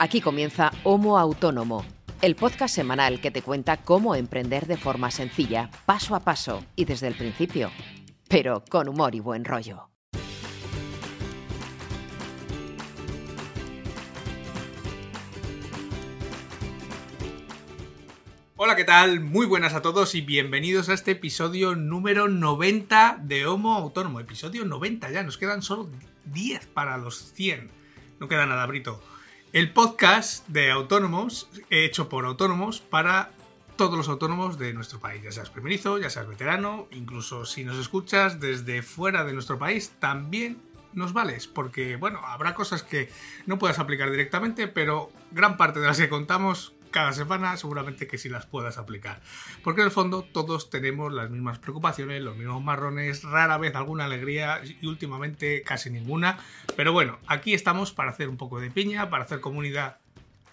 Aquí comienza Homo Autónomo, el podcast semanal que te cuenta cómo emprender de forma sencilla, paso a paso y desde el principio, pero con humor y buen rollo. Hola, ¿qué tal? Muy buenas a todos y bienvenidos a este episodio número 90 de Homo Autónomo. Episodio 90 ya, nos quedan solo 10 para los 100. No queda nada, Brito. El podcast de autónomos, hecho por autónomos para todos los autónomos de nuestro país, ya seas primerizo, ya seas veterano, incluso si nos escuchas desde fuera de nuestro país, también nos vales, porque bueno, habrá cosas que no puedas aplicar directamente, pero gran parte de las que contamos cada semana, seguramente que sí las puedas aplicar. Porque en el fondo todos tenemos las mismas preocupaciones, los mismos marrones, rara vez alguna alegría y últimamente casi ninguna. Pero bueno, aquí estamos para hacer un poco de piña, para hacer comunidad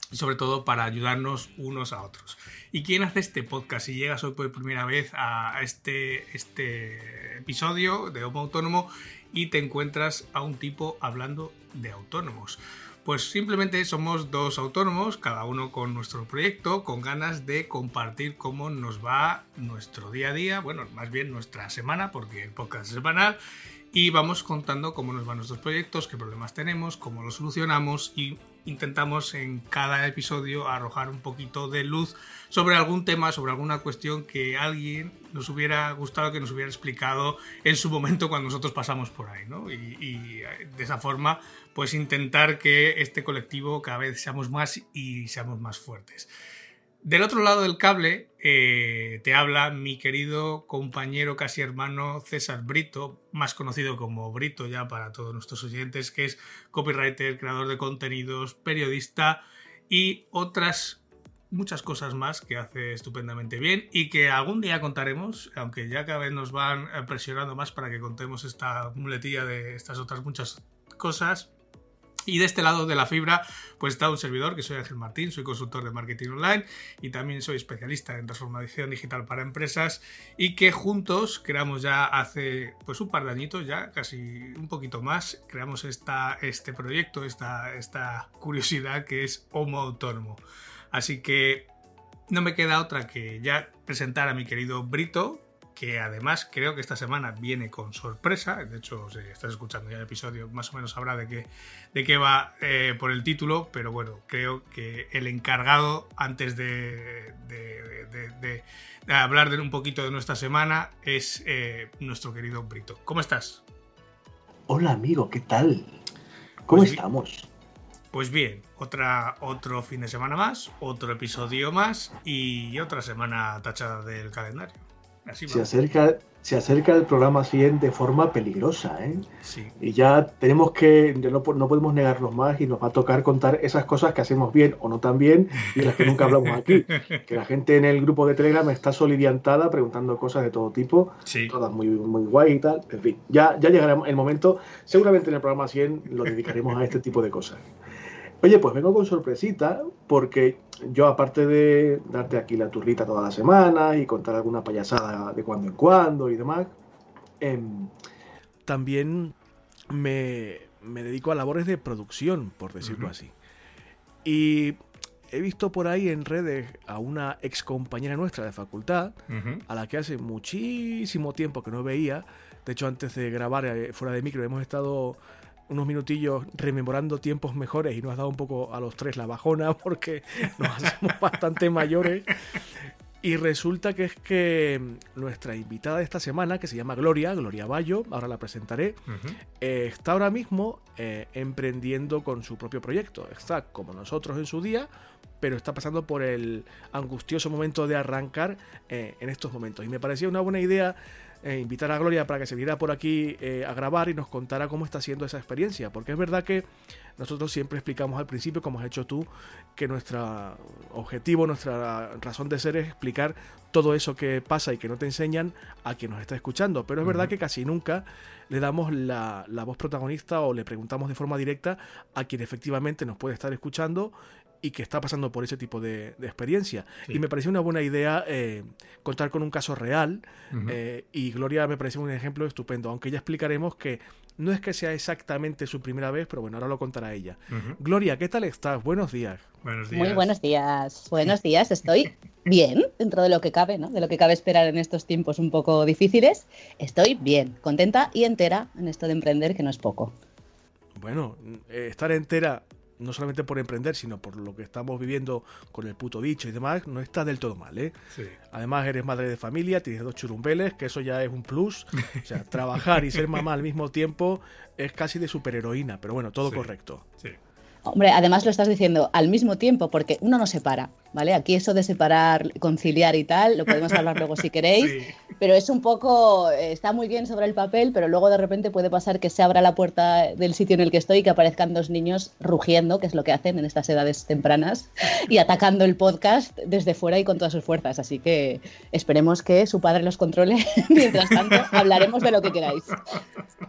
y sobre todo para ayudarnos unos a otros. ¿Y quién hace este podcast? Si llegas hoy por primera vez a este, este episodio de Homo Autónomo y te encuentras a un tipo hablando de autónomos. Pues simplemente somos dos autónomos, cada uno con nuestro proyecto, con ganas de compartir cómo nos va nuestro día a día, bueno, más bien nuestra semana, porque el podcast es semanal, y vamos contando cómo nos van nuestros proyectos, qué problemas tenemos, cómo los solucionamos y intentamos en cada episodio arrojar un poquito de luz sobre algún tema, sobre alguna cuestión que alguien nos hubiera gustado que nos hubiera explicado en su momento cuando nosotros pasamos por ahí, ¿no? Y, y de esa forma, pues intentar que este colectivo cada vez seamos más y seamos más fuertes. Del otro lado del cable eh, te habla mi querido compañero, casi hermano César Brito, más conocido como Brito ya para todos nuestros oyentes, que es copywriter, creador de contenidos, periodista y otras muchas cosas más que hace estupendamente bien y que algún día contaremos, aunque ya cada vez nos van presionando más para que contemos esta muletilla de estas otras muchas cosas. Y de este lado de la fibra, pues está un servidor, que soy Ángel Martín, soy consultor de marketing online y también soy especialista en transformación digital para empresas y que juntos creamos ya hace pues un par de añitos, ya casi un poquito más, creamos esta, este proyecto, esta, esta curiosidad que es Homo Autónomo. Así que no me queda otra que ya presentar a mi querido Brito, que además creo que esta semana viene con sorpresa. De hecho, si estás escuchando ya el episodio, más o menos sabrá de qué, de qué va eh, por el título, pero bueno, creo que el encargado, antes de, de, hablar de un poquito de nuestra semana, es eh, nuestro querido Brito. ¿Cómo estás? Hola amigo, ¿qué tal? ¿Cómo pues estamos? Pues bien, otra, otro fin de semana más, otro episodio más y otra semana tachada del calendario se, acerca, se acerca el programa siguiente de forma peligrosa, ¿eh? Y ya tenemos que, no, no podemos negarnos más y nos va a tocar contar esas cosas que hacemos bien o no tan bien y las que nunca hablamos aquí. Que la gente en el grupo de Telegram está solidiantada preguntando cosas de todo tipo, todas muy, muy guay y tal. En fin, ya, ya llegará el momento. Seguramente en el programa 100 lo dedicaremos a este tipo de cosas. Oye, pues vengo con sorpresita, porque yo, aparte de darte aquí la turrita toda la semana y contar alguna payasada de cuando en cuando y demás, em, también me, dedico a labores de producción, por decirlo así. Y he visto por ahí en redes a una ex compañera nuestra de facultad, a la que hace muchísimo tiempo que no veía. De hecho, antes de grabar eh, fuera de micro, hemos estado unos minutillos rememorando tiempos mejores y nos ha dado un poco a los tres la bajona porque nos hacemos bastante mayores. Y resulta que es que nuestra invitada de esta semana, que se llama Gloria, Gloria Bayo, ahora la presentaré, eh, está ahora mismo eh, emprendiendo con su propio proyecto. Está como nosotros en su día, pero está pasando por el angustioso momento de arrancar eh, en estos momentos. Y me parecía una buena idea eh, invitar a Gloria para que se viera por aquí eh, a grabar y nos contara cómo está siendo esa experiencia. Porque es verdad que nosotros siempre explicamos al principio, como has hecho tú, que nuestro objetivo, nuestra razón de ser es explicar todo eso que pasa y que no te enseñan a quien nos está escuchando. Pero es verdad que casi nunca le damos la, voz protagonista o le preguntamos de forma directa a quien efectivamente nos puede estar escuchando y que está pasando por ese tipo de, experiencia. Y me pareció una buena idea eh, contar con un caso real eh, y Gloria me pareció un ejemplo estupendo, aunque ya explicaremos que no es que sea exactamente su primera vez, pero bueno, ahora lo contará ella. Gloria, ¿qué tal estás? Buenos días. Buenos días. Muy buenos días. Buenos días, estoy bien, dentro de lo que cabe, ¿no? De lo que cabe esperar en estos tiempos un poco difíciles. Estoy bien, contenta y entera en esto de emprender, que no es poco. Bueno, eh, estar entera no solamente por emprender, sino por lo que estamos viviendo con el puto bicho y demás, no está del todo mal, ¿eh? Además, eres madre de familia, tienes dos churumbeles, que eso ya es un plus. O sea, trabajar y ser mamá al mismo tiempo es casi de superheroína, pero bueno, todo correcto. Sí. Hombre, además lo estás diciendo al mismo tiempo, porque uno no se para, ¿vale? Aquí eso de separar, conciliar y tal, lo podemos hablar luego si queréis, pero es un poco, eh, está muy bien sobre el papel, pero luego de repente puede pasar que se abra la puerta del sitio en el que estoy y que aparezcan dos niños rugiendo, que es lo que hacen en estas edades tempranas, y atacando el podcast desde fuera y con todas sus fuerzas. Así que esperemos que su padre los controle. Mientras tanto, hablaremos de lo que queráis.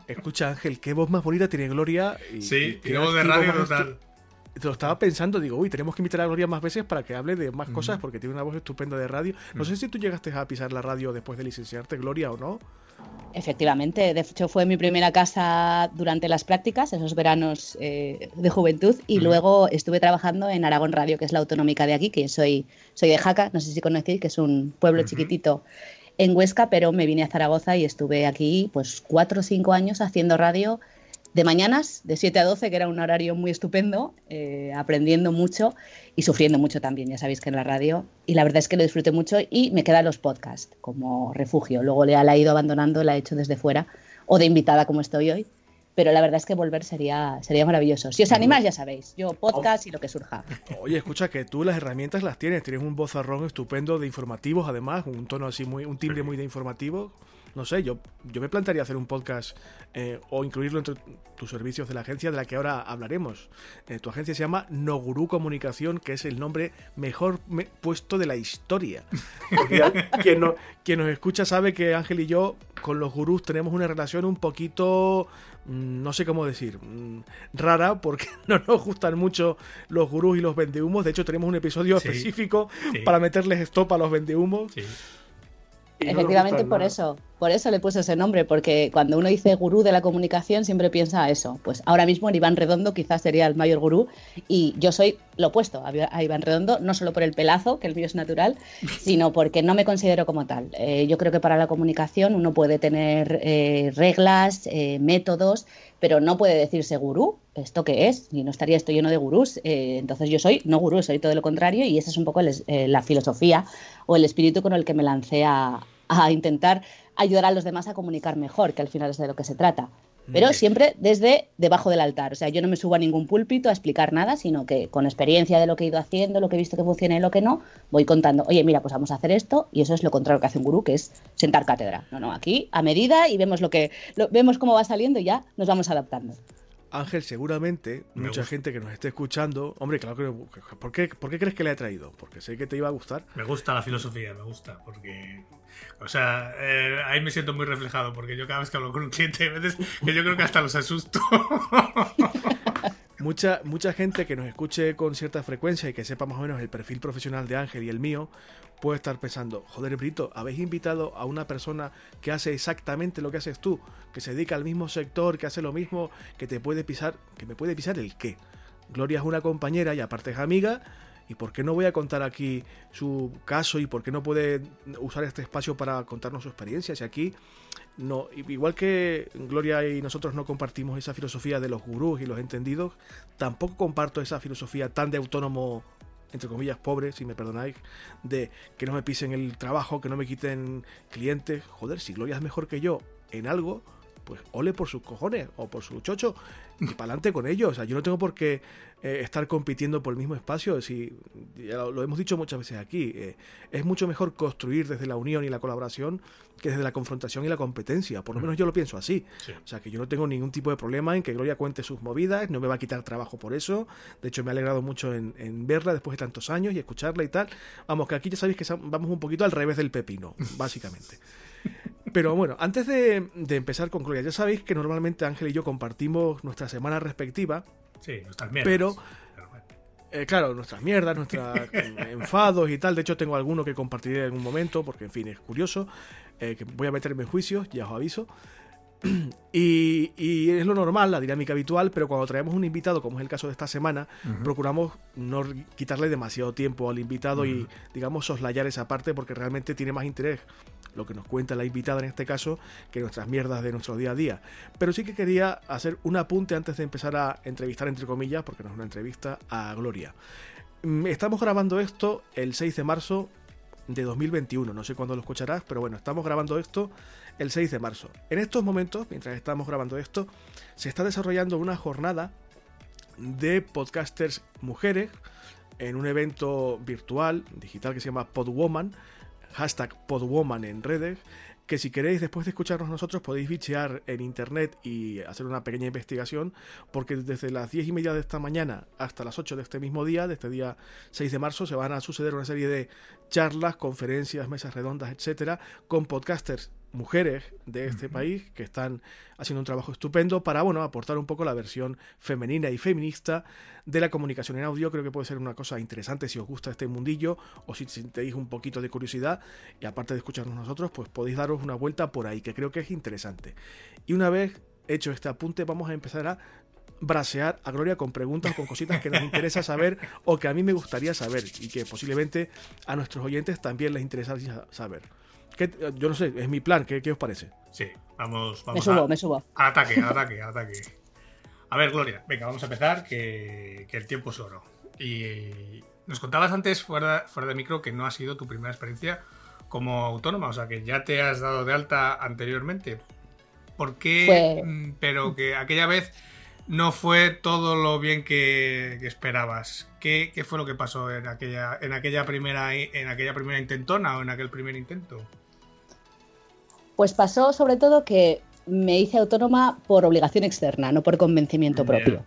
Escucha, Ángel, qué voz más bonita tiene Gloria. Y, sí, qué voz de radio total lo estaba pensando, digo, uy, tenemos que invitar a Gloria más veces para que hable de más cosas porque tiene una voz estupenda de radio. No sé si tú llegaste a pisar la radio después de licenciarte, Gloria, o no. Efectivamente, de hecho fue mi primera casa durante las prácticas, esos veranos eh, de juventud, y luego estuve trabajando en Aragón Radio, que es la autonómica de aquí, que soy, soy de Jaca, no sé si conocéis, que es un pueblo chiquitito en Huesca, pero me vine a Zaragoza y estuve aquí pues cuatro o cinco años haciendo radio de mañanas, de 7 a 12, que era un horario muy estupendo, eh, aprendiendo mucho y sufriendo mucho también, ya sabéis que en la radio. Y la verdad es que lo disfruté mucho y me quedan los podcasts como refugio. Luego le la he ido abandonando, la he hecho desde fuera o de invitada como estoy hoy. Pero la verdad es que volver sería, sería maravilloso. Si os animáis, ya sabéis, yo podcast y lo que surja. Oye, escucha que tú las herramientas las tienes, tienes un vozarrón estupendo de informativos, además, un tono así muy, un timbre muy de informativo no sé, yo, yo me plantearía hacer un podcast eh, o incluirlo entre tus servicios de la agencia de la que ahora hablaremos. Eh, tu agencia se llama Noguru Comunicación, que es el nombre mejor puesto de la historia. quien, quien nos escucha sabe que Ángel y yo con los gurús tenemos una relación un poquito, mm, no sé cómo decir, mm, rara, porque no nos gustan mucho los gurús y los vendehumos. De hecho, tenemos un episodio específico para meterles stop a los vendehumos. Sí. Efectivamente, por eso, por eso le puse ese nombre, porque cuando uno dice gurú de la comunicación siempre piensa eso. Pues ahora mismo en Iván Redondo quizás sería el mayor gurú y yo soy lo opuesto a Iván Redondo, no solo por el pelazo, que el mío es natural, sino porque no me considero como tal. Eh, yo creo que para la comunicación uno puede tener eh, reglas, eh, métodos, pero no puede decirse gurú, ¿esto qué es? Y no estaría esto lleno de gurús. entonces yo soy no gurú, soy todo lo contrario y esa es un poco la filosofía o el espíritu con el que me lancé a, a intentar ayudar a los demás a comunicar mejor, que al final es de lo que se trata. Pero siempre desde debajo del altar. O sea, yo no me subo a ningún púlpito a explicar nada, sino que con experiencia de lo que he ido haciendo, lo que he visto que funciona y lo que no, voy contando, oye, mira, pues vamos a hacer esto, y eso es lo contrario que hace un gurú, que es sentar cátedra. No, no, aquí a medida y vemos lo que vemos cómo va saliendo y ya nos vamos adaptando. Ángel, seguramente, mucha gente que nos esté escuchando, hombre, claro que... ¿por qué, ¿Por qué crees que le ha traído? Porque sé que te iba a gustar. Me gusta la filosofía, me gusta, porque... O sea, eh, ahí me siento muy reflejado, porque yo cada vez que hablo con un cliente, a veces que yo creo que hasta los asusto. Mucha, mucha gente que nos escuche con cierta frecuencia y que sepa más o menos el perfil profesional de Ángel y el mío, puede estar pensando, joder, Brito, habéis invitado a una persona que hace exactamente lo que haces tú, que se dedica al mismo sector, que hace lo mismo, que te puede pisar, que me puede pisar el qué. Gloria es una compañera y aparte es amiga, ¿y por qué no voy a contar aquí su caso y por qué no puede usar este espacio para contarnos su experiencia? Si aquí no, igual que Gloria y nosotros no compartimos esa filosofía de los gurús y los entendidos, tampoco comparto esa filosofía tan de autónomo entre comillas, pobre, si me perdonáis, de que no me pisen el trabajo, que no me quiten clientes. Joder, si Gloria es mejor que yo en algo, pues ole por sus cojones o por su chocho y para adelante con ellos. O sea, yo no tengo por qué eh, estar compitiendo por el mismo espacio. Si, ya lo, hemos dicho muchas veces aquí. Eh, es mucho mejor construir desde la unión y la colaboración que desde la confrontación y la competencia. Por lo menos yo lo pienso así. O sea, que yo no tengo ningún tipo de problema en que Gloria cuente sus movidas, no me va a quitar trabajo por eso. De hecho, me ha alegrado mucho en, verla después de tantos años y escucharla y tal. Vamos, que aquí ya sabéis que vamos un poquito al revés del pepino, básicamente. Pero bueno, antes de, empezar con Gloria, ya sabéis que normalmente Ángel y yo compartimos nuestra semana respectiva. Sí, nuestras mierdas. Pero, eh, claro, nuestras mierdas, nuestros enfados y tal. De hecho, tengo alguno que compartiré en un momento, porque en fin, es curioso. Eh, que voy a meterme en juicios, ya os aviso. Y, es lo normal, la dinámica habitual, pero cuando traemos un invitado, como es el caso de esta semana, procuramos no quitarle demasiado tiempo al invitado y, digamos, soslayar esa parte porque realmente tiene más interés lo que nos cuenta la invitada en este caso que nuestras mierdas de nuestro día a día. Pero sí que quería hacer un apunte antes de empezar a entrevistar, entre comillas, porque no es una entrevista, a Gloria. Mm, estamos grabando esto el 6 de marzo de 2021. No sé cuándo lo escucharás, pero bueno, estamos grabando esto el 6 de marzo. En estos momentos, mientras estamos grabando esto, se está desarrollando una jornada de podcasters mujeres en un evento virtual, digital que se llama Podwoman, hashtag Podwoman en redes, que si queréis después de escucharnos nosotros podéis bichear en internet y hacer una pequeña investigación, porque desde las 10 y media de esta mañana hasta las 8 de este mismo día, de este día 6 de marzo, se van a suceder una serie de charlas, conferencias, mesas redondas, etcétera, con podcasters mujeres de este país que están haciendo un trabajo estupendo para bueno aportar un poco la versión femenina y feminista de la comunicación en audio. Creo que puede ser una cosa interesante si os gusta este mundillo o si tenéis un poquito de curiosidad. Y aparte de escucharnos nosotros pues podéis daros una vuelta por ahí que creo que es interesante. Y una vez hecho este apunte vamos a empezar a brasear a Gloria con preguntas o con cositas que nos interesa saber o que a mí me gustaría saber y que posiblemente a nuestros oyentes también les interesaría saber yo no sé, es mi plan, ¿qué, os parece? Sí, vamos, vamos me subo, me subo. Al ataque, al ataque, al ataque. A ver, Gloria, venga, vamos a empezar, que, el tiempo es oro. Y nos contabas antes, fuera, fuera de micro, que no ha sido tu primera experiencia como autónoma, o sea, que ya te has dado de alta anteriormente. ¿Por qué? Mm, pero que aquella vez no fue todo lo bien que, esperabas. ¿Qué, ¿Qué, fue lo que pasó en aquella, en aquella primera en aquella primera intentona o en aquel primer intento? Pues pasó sobre todo que me hice autónoma por obligación externa, no por convencimiento propio.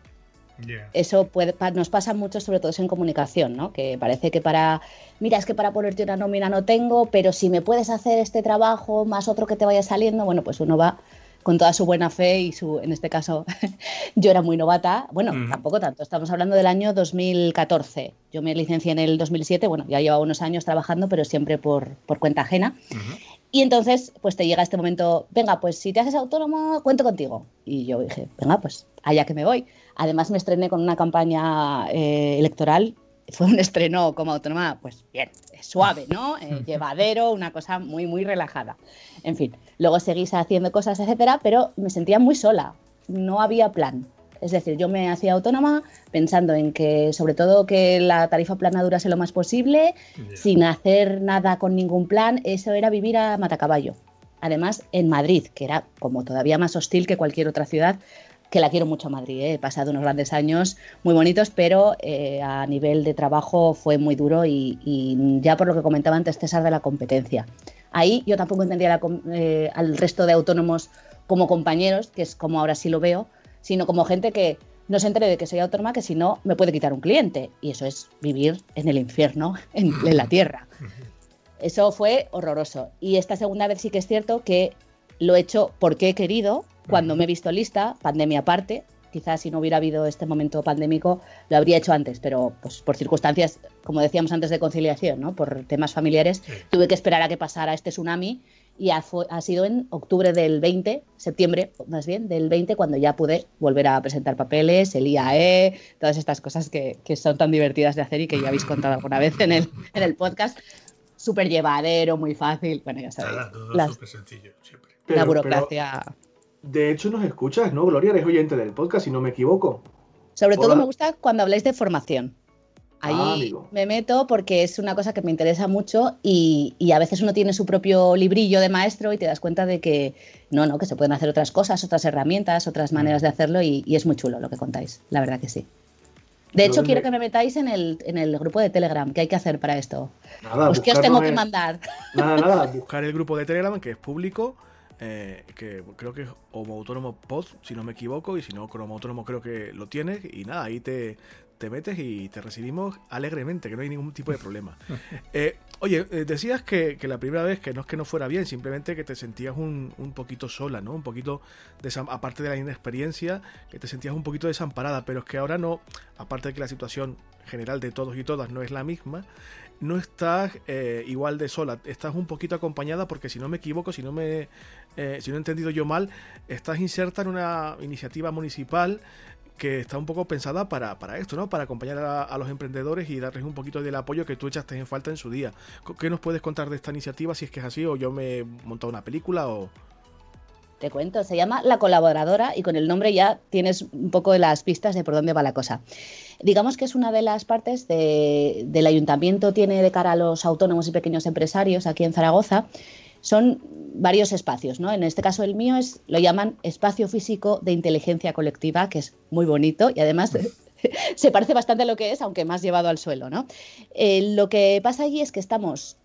Eso puede, nos pasa mucho, sobre todo en comunicación, ¿no? Que parece que para, mira, es que para ponerte una nómina no tengo, pero si me puedes hacer este trabajo más otro que te vaya saliendo, bueno, pues uno va con toda su buena fe y su, en este caso, yo era muy novata. Bueno, tampoco tanto, estamos hablando del año 2014. Yo me licencié en el 2007, bueno, ya llevaba unos años trabajando, pero siempre por, por cuenta ajena. Y entonces, pues te llega este momento, venga, pues si te haces autónomo, cuento contigo. Y yo dije, venga, pues allá que me voy. Además me estrené con una campaña eh, electoral, fue un estreno como autónoma, pues bien, suave, ¿no? Eh, llevadero, una cosa muy, muy relajada. En fin, luego seguís haciendo cosas, etcétera, pero me sentía muy sola, no había plan. Es decir, yo me hacía autónoma pensando en que, sobre todo, que la tarifa plana durase lo más posible, sin hacer nada con ningún plan. Eso era vivir a matacaballo. Además, en Madrid, que era como todavía más hostil que cualquier otra ciudad, que la quiero mucho a Madrid. ¿eh? He pasado unos grandes años muy bonitos, pero eh, a nivel de trabajo fue muy duro y, ya por lo que comentaba antes César de la competencia. Ahí yo tampoco entendía eh, al resto de autónomos como compañeros, que es como ahora sí lo veo, sino como gente que no se entere de que soy autónoma, que si no me puede quitar un cliente. Y eso es vivir en el infierno, en, la tierra. Eso fue horroroso. Y esta segunda vez sí que es cierto que lo he hecho porque he querido, cuando me he visto lista, pandemia aparte. Quizás si no hubiera habido este momento pandémico lo habría hecho antes, pero pues por circunstancias, como decíamos antes de conciliación, ¿no? por temas familiares, tuve que esperar a que pasara este tsunami y ha, sido en octubre del 20, septiembre más bien, del 20, cuando ya pude volver a presentar papeles, el IAE, todas estas cosas que, son tan divertidas de hacer y que ya habéis contado alguna vez en el, en el podcast. Súper llevadero, muy fácil. Bueno, ya sabéis. súper sencillo, siempre. la burocracia. de hecho, nos escuchas, ¿no, Gloria? Eres oyente del podcast, si no me equivoco. Sobre todo me gusta cuando habláis de formación. Ahí ah, me meto porque es una cosa que me interesa mucho y, a veces uno tiene su propio librillo de maestro y te das cuenta de que no, no, que se pueden hacer otras cosas, otras herramientas, otras mm. maneras de hacerlo y, es muy chulo lo que contáis, la verdad que sí. De hecho, quiero que me metáis en el, en el grupo de Telegram. ¿Qué hay que hacer para esto? Nada, ¿Qué os tengo que mandar? Nada, nada, buscar el grupo de Telegram que es público eh, que creo que es Homo Autónomo Pod, si no me equivoco, y si no, Cromo Autónomo creo que lo tienes, y nada, ahí te, te metes y te recibimos alegremente, que no hay ningún tipo de problema. Eh, oye, eh, decías que, la primera vez que no es que no fuera bien, simplemente que te sentías un, poquito sola, ¿no? Un poquito, aparte de la inexperiencia, que te sentías un poquito desamparada, pero es que ahora no, aparte de que la situación general de todos y todas no es la misma, no estás eh, igual de sola, estás un poquito acompañada porque si no me equivoco, si no me si no he entendido yo mal, estás inserta en una iniciativa municipal que está un poco pensada para, esto, ¿no? Para acompañar a, los emprendedores y darles un poquito del apoyo que tú echaste en falta en su día. ¿Qué nos puedes contar de esta iniciativa, si es que es así, o yo me he montado una película o...? Te cuento, se llama La Colaboradora y con el nombre ya tienes un poco de las pistas de por dónde va la cosa. Digamos que es una de las partes del ayuntamiento, tiene de cara a los autónomos y pequeños empresarios aquí en Zaragoza, son varios espacios, ¿no? En este caso el mío es, lo llaman espacio físico de inteligencia colectiva, que es muy bonito y además se parece bastante a lo que es, aunque más llevado al suelo, ¿no? Eh, lo que pasa allí es que estamos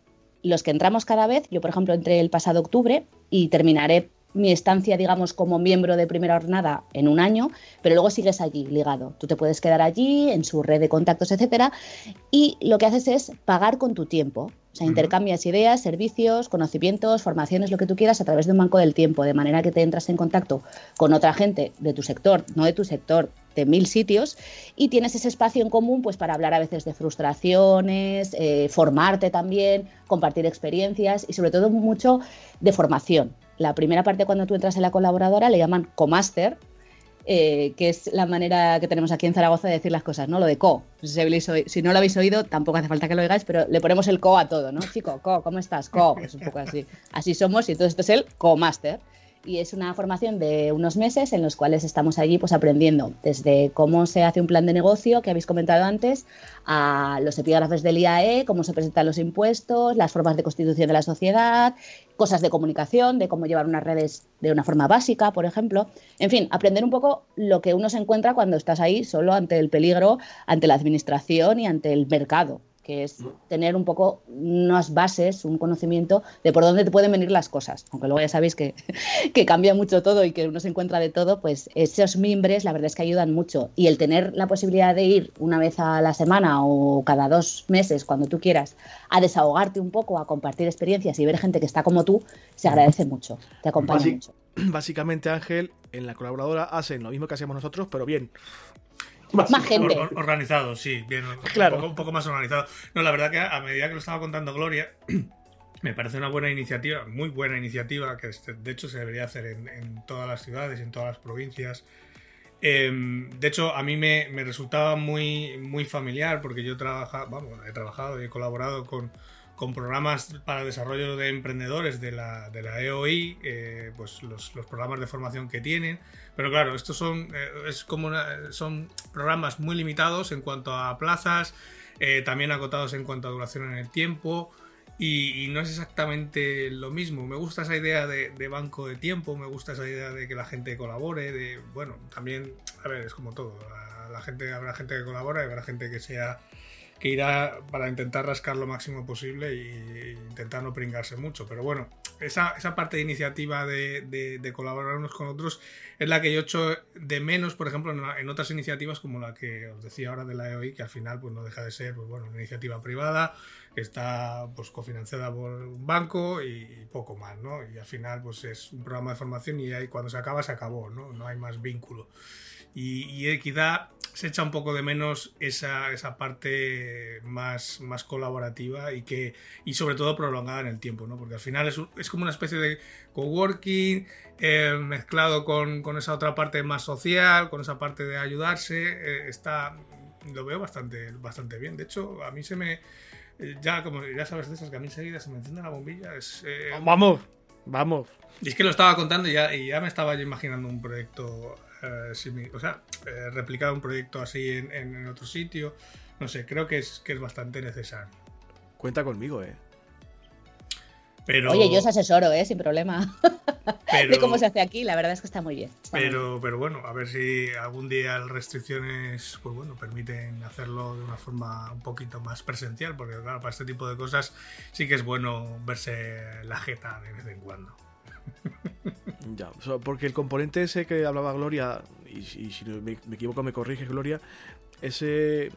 los que entramos cada vez, yo por ejemplo entré el pasado octubre y terminaré mi estancia, digamos, como miembro de primera jornada en un año, pero luego sigues allí ligado. Tú te puedes quedar allí, en su red de contactos, etcétera, y lo que haces es pagar con tu tiempo. O sea, intercambias ideas, servicios, conocimientos, formaciones, lo que tú quieras a través de un banco del tiempo, de manera que te entras en contacto con otra gente de tu sector, no de tu sector, de mil sitios, y tienes ese espacio en común pues para hablar a veces de frustraciones, eh, formarte también, compartir experiencias y sobre todo mucho de formación. La primera parte cuando tú entras en la colaboradora le llaman comaster, eh, que es la manera que tenemos aquí en Zaragoza de decir las cosas, ¿no? Lo de co. Si, no lo habéis oído, tampoco hace falta que lo oigáis, pero le ponemos el co a todo, ¿no? Chico, co, ¿cómo estás? Co, pues un poco así. Así somos y entonces esto es el co-master y es una formación de unos meses en los cuales estamos allí pues aprendiendo desde cómo se hace un plan de negocio que habéis comentado antes a los epígrafes del IAE, cómo se presentan los impuestos, las formas de constitución de la sociedad, cosas de comunicación, de cómo llevar unas redes de una forma básica, por ejemplo. En fin, aprender un poco lo que uno se encuentra cuando estás ahí solo ante el peligro, ante la administración y ante el mercado que es tener un poco unas bases, un conocimiento de por dónde te pueden venir las cosas. Aunque luego ya sabéis que, que, cambia mucho todo y que uno se encuentra de todo, pues esos mimbres la verdad es que ayudan mucho. Y el tener la posibilidad de ir una vez a la semana o cada dos meses, cuando tú quieras, a desahogarte un poco, a compartir experiencias y ver gente que está como tú, se agradece mucho, te acompaña mucho. Básicamente, Ángel, en la colaboradora hacen lo mismo que hacemos nosotros, pero bien más gente. organizado, sí, bien, claro. un, poco, más organizado. No, la verdad que a medida que lo estaba contando Gloria, me parece una buena iniciativa, muy buena iniciativa, que este, de hecho se debería hacer en, todas las ciudades, en todas las provincias. Em, de hecho, a mí me, resultaba muy, muy familiar porque yo trabaja, vamos, he trabajado y he colaborado con, con programas para desarrollo de emprendedores de la, de la EOI, eh, pues los, los, programas de formación que tienen. Pero claro, estos son, eh, es como son programas muy limitados en cuanto a plazas, eh, también acotados en cuanto a duración en el tiempo. Y, no es exactamente lo mismo. Me gusta esa idea de, de, banco de tiempo, me gusta esa idea de que la gente colabore, de, bueno, también, a ver, es como todo. La gente, habrá gente que colabora y habrá gente que sea que irá para intentar rascar lo máximo posible e intentar no pringarse mucho. Pero bueno, esa, parte de iniciativa de, colaborar unos con otros es la que yo echo de menos, por ejemplo, en, otras iniciativas como la que os decía ahora de la EOI, que al final pues, no deja de ser pues, bueno, una iniciativa privada que está pues, cofinanciada por un banco y, poco más, ¿no? Y al final pues es un programa de formación y ahí cuando se acaba, se acabó, ¿no? No hay más vínculo. Y, y quizá se echa un poco de menos esa, esa parte más, más colaborativa y que y sobre todo prolongada en el tiempo, ¿no? Porque al final es, es como una especie de coworking eh, mezclado con, con, esa otra parte más social, con esa parte de ayudarse, eh, está lo veo bastante, bastante bien. De hecho, a mí se me eh, ya como ya sabes de esas que a mí enseguida se me enciende la bombilla. Es, vamos, vamos. Y es que lo estaba contando y ya, y ya me estaba yo imaginando un proyecto eh, o sea, eh, replicar un proyecto así en, otro sitio. No sé, creo que es, que es bastante necesario. Cuenta conmigo, eh. Pero, Oye, yo os asesoro, ¿eh? Sin problema. de cómo se hace aquí, la verdad es que está muy bien. pero, pero bueno, a ver si algún día las restricciones, pues bueno, permiten hacerlo de una forma un poquito más presencial, porque claro, para este tipo de cosas sí que es bueno verse la jeta de vez en cuando. Ya, porque el componente ese que hablaba Gloria, y, si me, equivoco me corrige Gloria, ese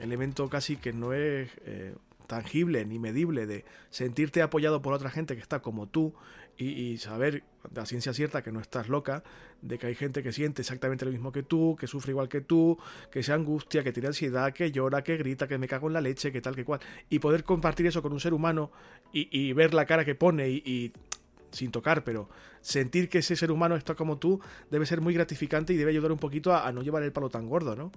elemento casi que no es eh, tangible ni medible de sentirte apoyado por otra gente que está como tú y, saber la ciencia cierta que no estás loca, de que hay gente que siente exactamente lo mismo que tú, que sufre igual que tú, que se angustia, que tiene ansiedad, que llora, que grita, que me cago en la leche, que tal, que cual. Y poder compartir eso con un ser humano y, ver la cara que pone y, sin tocar, pero sentir que ese ser humano está como tú debe ser muy gratificante y debe ayudar un poquito a no llevar el palo tan gordo, ¿no?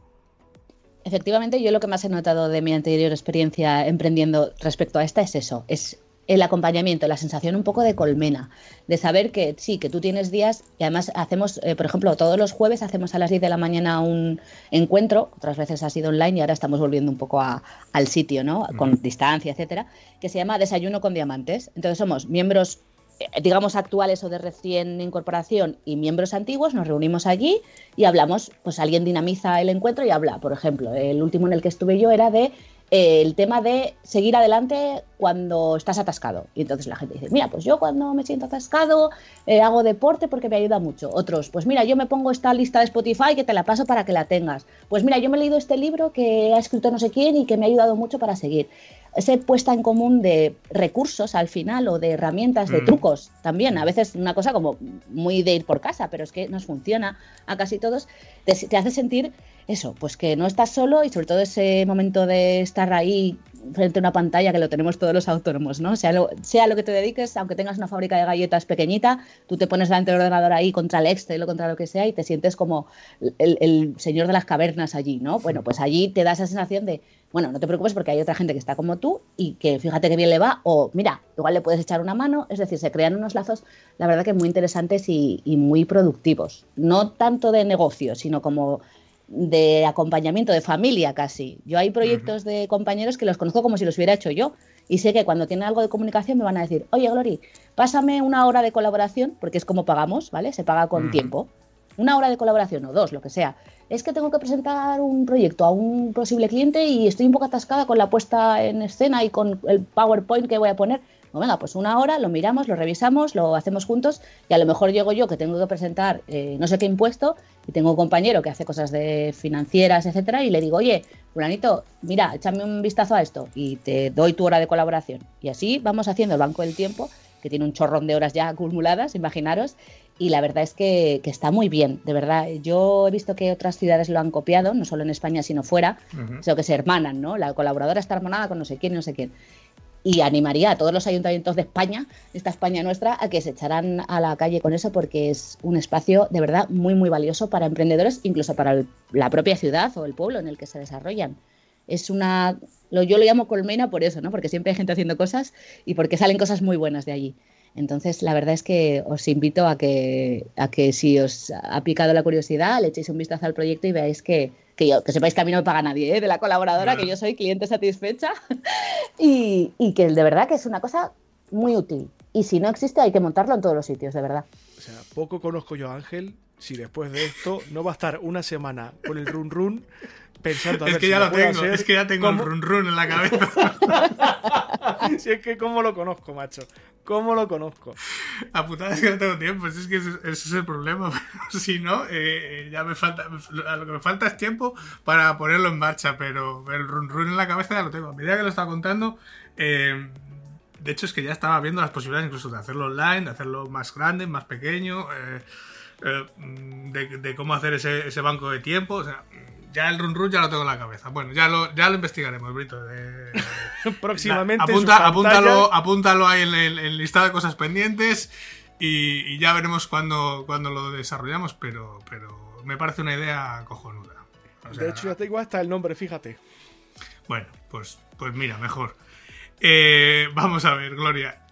Efectivamente, yo lo que más he notado de mi anterior experiencia emprendiendo respecto a esta es eso, es el acompañamiento, la sensación un poco de colmena, de saber que sí, que tú tienes días y además hacemos, eh, por ejemplo, todos los jueves hacemos a las 10 de la mañana un encuentro, otras veces ha sido online y ahora estamos volviendo un poco al sitio, ¿no? Con distancia, etcétera, que se llama Desayuno con Diamantes. Entonces somos miembros digamos, actuales o de recién incorporación y miembros antiguos, nos reunimos allí y hablamos, pues alguien dinamiza el encuentro y habla. Por ejemplo, el último en el que estuve yo era de eh, el tema de seguir adelante cuando estás atascado. Y entonces la gente dice, mira, pues yo cuando me siento atascado eh, hago deporte porque me ayuda mucho. Otros, pues mira, yo me pongo esta lista de Spotify que te la paso para que la tengas. Pues mira, yo me he leído este libro que ha escrito no sé quién y que me ha ayudado mucho para seguir esa puesta en común de recursos al final o de herramientas, de mm. trucos también. A veces una cosa como muy de ir por casa, pero es que nos funciona a casi todos, te, hace sentir eso, pues que no estás solo y sobre todo ese momento de estar ahí frente a una pantalla que lo tenemos todos los autónomos, ¿no? Sea lo, sea lo que te dediques, aunque tengas una fábrica de galletas pequeñita, tú te pones delante del ordenador ahí contra el Excel o contra lo que sea y te sientes como el, señor de las cavernas allí, ¿no? Bueno, pues allí te da esa sensación de bueno, no te preocupes porque hay otra gente que está como tú y que fíjate que bien le va, o mira, igual le puedes echar una mano, es decir, se crean unos lazos, la verdad que muy interesantes y, muy productivos, no tanto de negocio, sino como de acompañamiento, de familia casi. Yo hay proyectos de compañeros que los conozco como si los hubiera hecho yo y sé que cuando tienen algo de comunicación me van a decir, oye Glory, pásame una hora de colaboración, porque es como pagamos, ¿vale? Se paga con tiempo una hora de colaboración o dos, lo que sea. Es que tengo que presentar un proyecto a un posible cliente y estoy un poco atascada con la puesta en escena y con el PowerPoint que voy a poner. Bueno, venga, pues una hora, lo miramos, lo revisamos, lo hacemos juntos y a lo mejor llego yo que tengo que presentar eh, no sé qué impuesto y tengo un compañero que hace cosas de financieras, etcétera, y le digo, oye, fulanito, mira, échame un vistazo a esto y te doy tu hora de colaboración. Y así vamos haciendo el banco del tiempo, que tiene un chorrón de horas ya acumuladas, imaginaros, y la verdad es que, está muy bien, de verdad. Yo he visto que otras ciudades lo han copiado, no solo en España, sino fuera, sino que se hermanan, ¿no? La colaboradora está hermanada con no sé quién, no sé quién. Y animaría a todos los ayuntamientos de España, esta España nuestra, a que se echaran a la calle con eso, porque es un espacio de verdad muy, muy valioso para emprendedores, incluso para la propia ciudad o el pueblo en el que se desarrollan. Es una, lo, yo lo llamo colmena por eso, ¿no? Porque siempre hay gente haciendo cosas y porque salen cosas muy buenas de allí. Entonces, la verdad es que os invito a que, a que si os ha picado la curiosidad, le echéis un vistazo al proyecto y veáis que, que, yo, que sepáis que a mí no me paga nadie ¿eh? de la colaboradora, que yo soy cliente satisfecha y, y que de verdad que es una cosa muy útil. Y si no existe, hay que montarlo en todos los sitios, de verdad. O sea, poco conozco yo a Ángel si después de esto no va a estar una semana con el run run pensando a es que ya lo, tengo, es que ya tengo el run run en la cabeza. si es que cómo lo conozco, macho. ¿Cómo lo conozco? A putada es que no tengo tiempo, es que ese, es el problema. Pero si no, eh, ya me falta. Lo que me falta es tiempo para ponerlo en marcha, pero el run en la cabeza ya lo tengo. A medida que lo estaba contando, eh, de hecho es que ya estaba viendo las posibilidades incluso de hacerlo online, de hacerlo más grande, más pequeño. Eh, de, cómo hacer ese, ese banco de tiempo. O sea, ya el run run ya lo tengo en la cabeza. Bueno, ya lo, ya lo investigaremos, Brito. Próximamente. apúntalo, apúntalo ahí en el, listado de cosas pendientes y, ya veremos cuándo, cuando lo desarrollamos, pero, pero me parece una idea cojonuda. de hecho, ya tengo hasta el nombre, fíjate. Bueno, pues, pues mira, mejor. Eh, vamos a ver, Gloria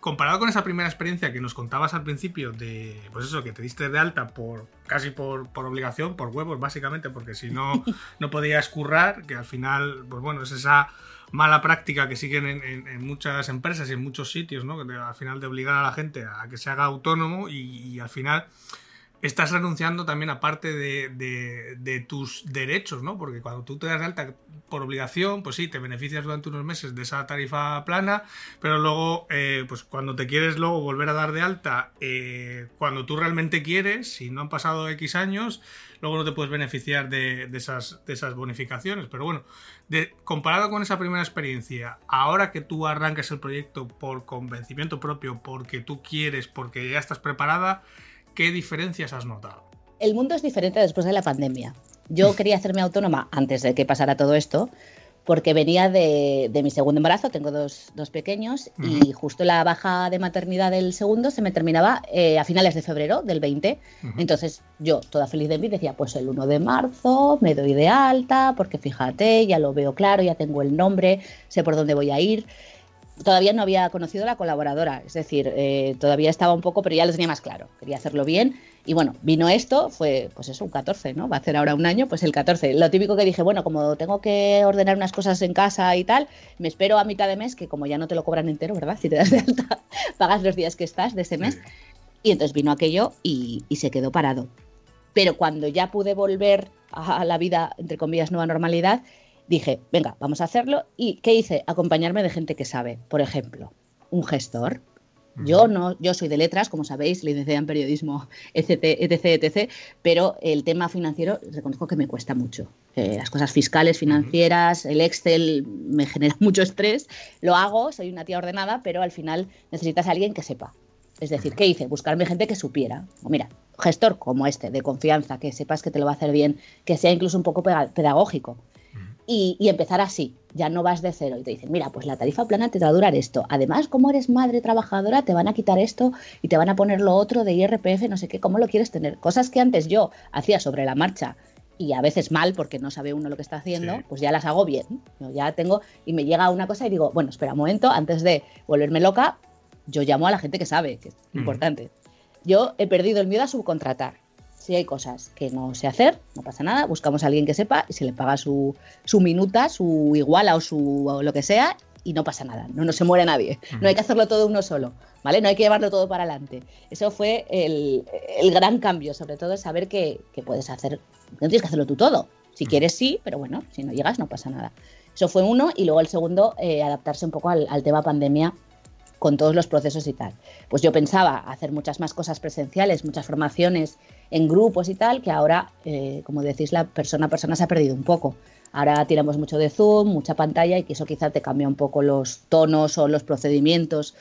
comparado con esa primera experiencia que nos contabas al principio de, pues eso, que te diste de alta por casi por, obligación, por huevos básicamente, porque si no, no podías currar, que al final, pues bueno, es esa mala práctica que siguen en, muchas empresas y en muchos sitios, ¿no? al final de obligar a la gente a que se haga autónomo y, al final estás renunciando también a parte de, tus derechos, ¿no? Porque cuando tú te das de alta por obligación, pues sí, te beneficias durante unos meses de esa tarifa plana, pero luego, eh, pues cuando te quieres luego volver a dar de alta, eh, cuando tú realmente quieres, si no han pasado X años, luego no te puedes beneficiar de, esas, de esas bonificaciones. Pero bueno, comparado con esa primera experiencia, ahora que tú arrancas el proyecto por convencimiento propio, porque tú quieres, porque ya estás preparada, ¿qué diferencias has notado? El mundo es diferente después de la pandemia. Yo quería hacerme autónoma antes de que pasara todo esto, porque venía de, mi segundo embarazo, tengo dos, pequeños, y justo la baja de maternidad del segundo se me terminaba eh, a finales de febrero del 20. Entonces yo, toda feliz de mí, decía, pues el 1 de marzo me doy de alta, porque fíjate, ya lo veo claro, ya tengo el nombre, sé por dónde voy a ir todavía no había conocido a la colaboradora, es decir, eh, todavía estaba un poco, pero ya lo tenía más claro, quería hacerlo bien. Y bueno, vino esto, fue pues eso, un 14, ¿no? Va a hacer ahora un año, pues el 14. Lo típico que dije, bueno, como tengo que ordenar unas cosas en casa y tal, me espero a mitad de mes, que como ya no te lo cobran entero, ¿verdad? Si te das de alta, pagas los días que estás de ese mes. Y entonces vino aquello y, y se quedó parado. Pero cuando ya pude volver a la vida, entre comillas, nueva normalidad, dije, venga, vamos a hacerlo. ¿Y qué hice? Acompañarme de gente que sabe. Por ejemplo, un gestor. Yo no, yo soy de letras, como sabéis, licenciada en periodismo, etc, etc, etc, pero el tema financiero reconozco que me cuesta mucho. Eh, las cosas fiscales, financieras, el Excel me genera mucho estrés. Lo hago, soy una tía ordenada, pero al final necesitas a alguien que sepa. Es decir, ¿qué hice? Buscarme gente que supiera. O mira, gestor como este, de confianza, que sepas que te lo va a hacer bien, que sea incluso un poco pedagógico y, empezar así. Ya no vas de cero y te dicen, mira, pues la tarifa plana te va a durar esto. Además, como eres madre trabajadora, te van a quitar esto y te van a poner lo otro de IRPF, no sé qué, ¿cómo lo quieres tener? Cosas que antes yo hacía sobre la marcha y a veces mal porque no sabe uno lo que está haciendo, pues ya las hago bien. Yo ya tengo y me llega una cosa y digo, bueno, espera un momento, antes de volverme loca, yo llamo a la gente que sabe, que es mm. importante. Yo he perdido el miedo a subcontratar si hay cosas que no sé hacer, no pasa nada, buscamos a alguien que sepa y se le paga su, minuta, su iguala o su lo que sea y no pasa nada, no, no se muere nadie. No hay que hacerlo todo uno solo, ¿vale? No hay que llevarlo todo para adelante. Eso fue el, gran cambio, sobre todo es saber que, puedes hacer, no tienes que hacerlo tú todo. Si quieres sí, pero bueno, si no llegas no pasa nada. Eso fue uno y luego el segundo, eh, adaptarse un poco al, al tema pandemia con todos los procesos y tal. Pues yo pensaba hacer muchas más cosas presenciales, muchas formaciones en grupos y tal, que ahora, eh, como decís, la persona a persona se ha perdido un poco. Ahora tiramos mucho de Zoom, mucha pantalla y que eso quizá te cambia un poco los tonos o los procedimientos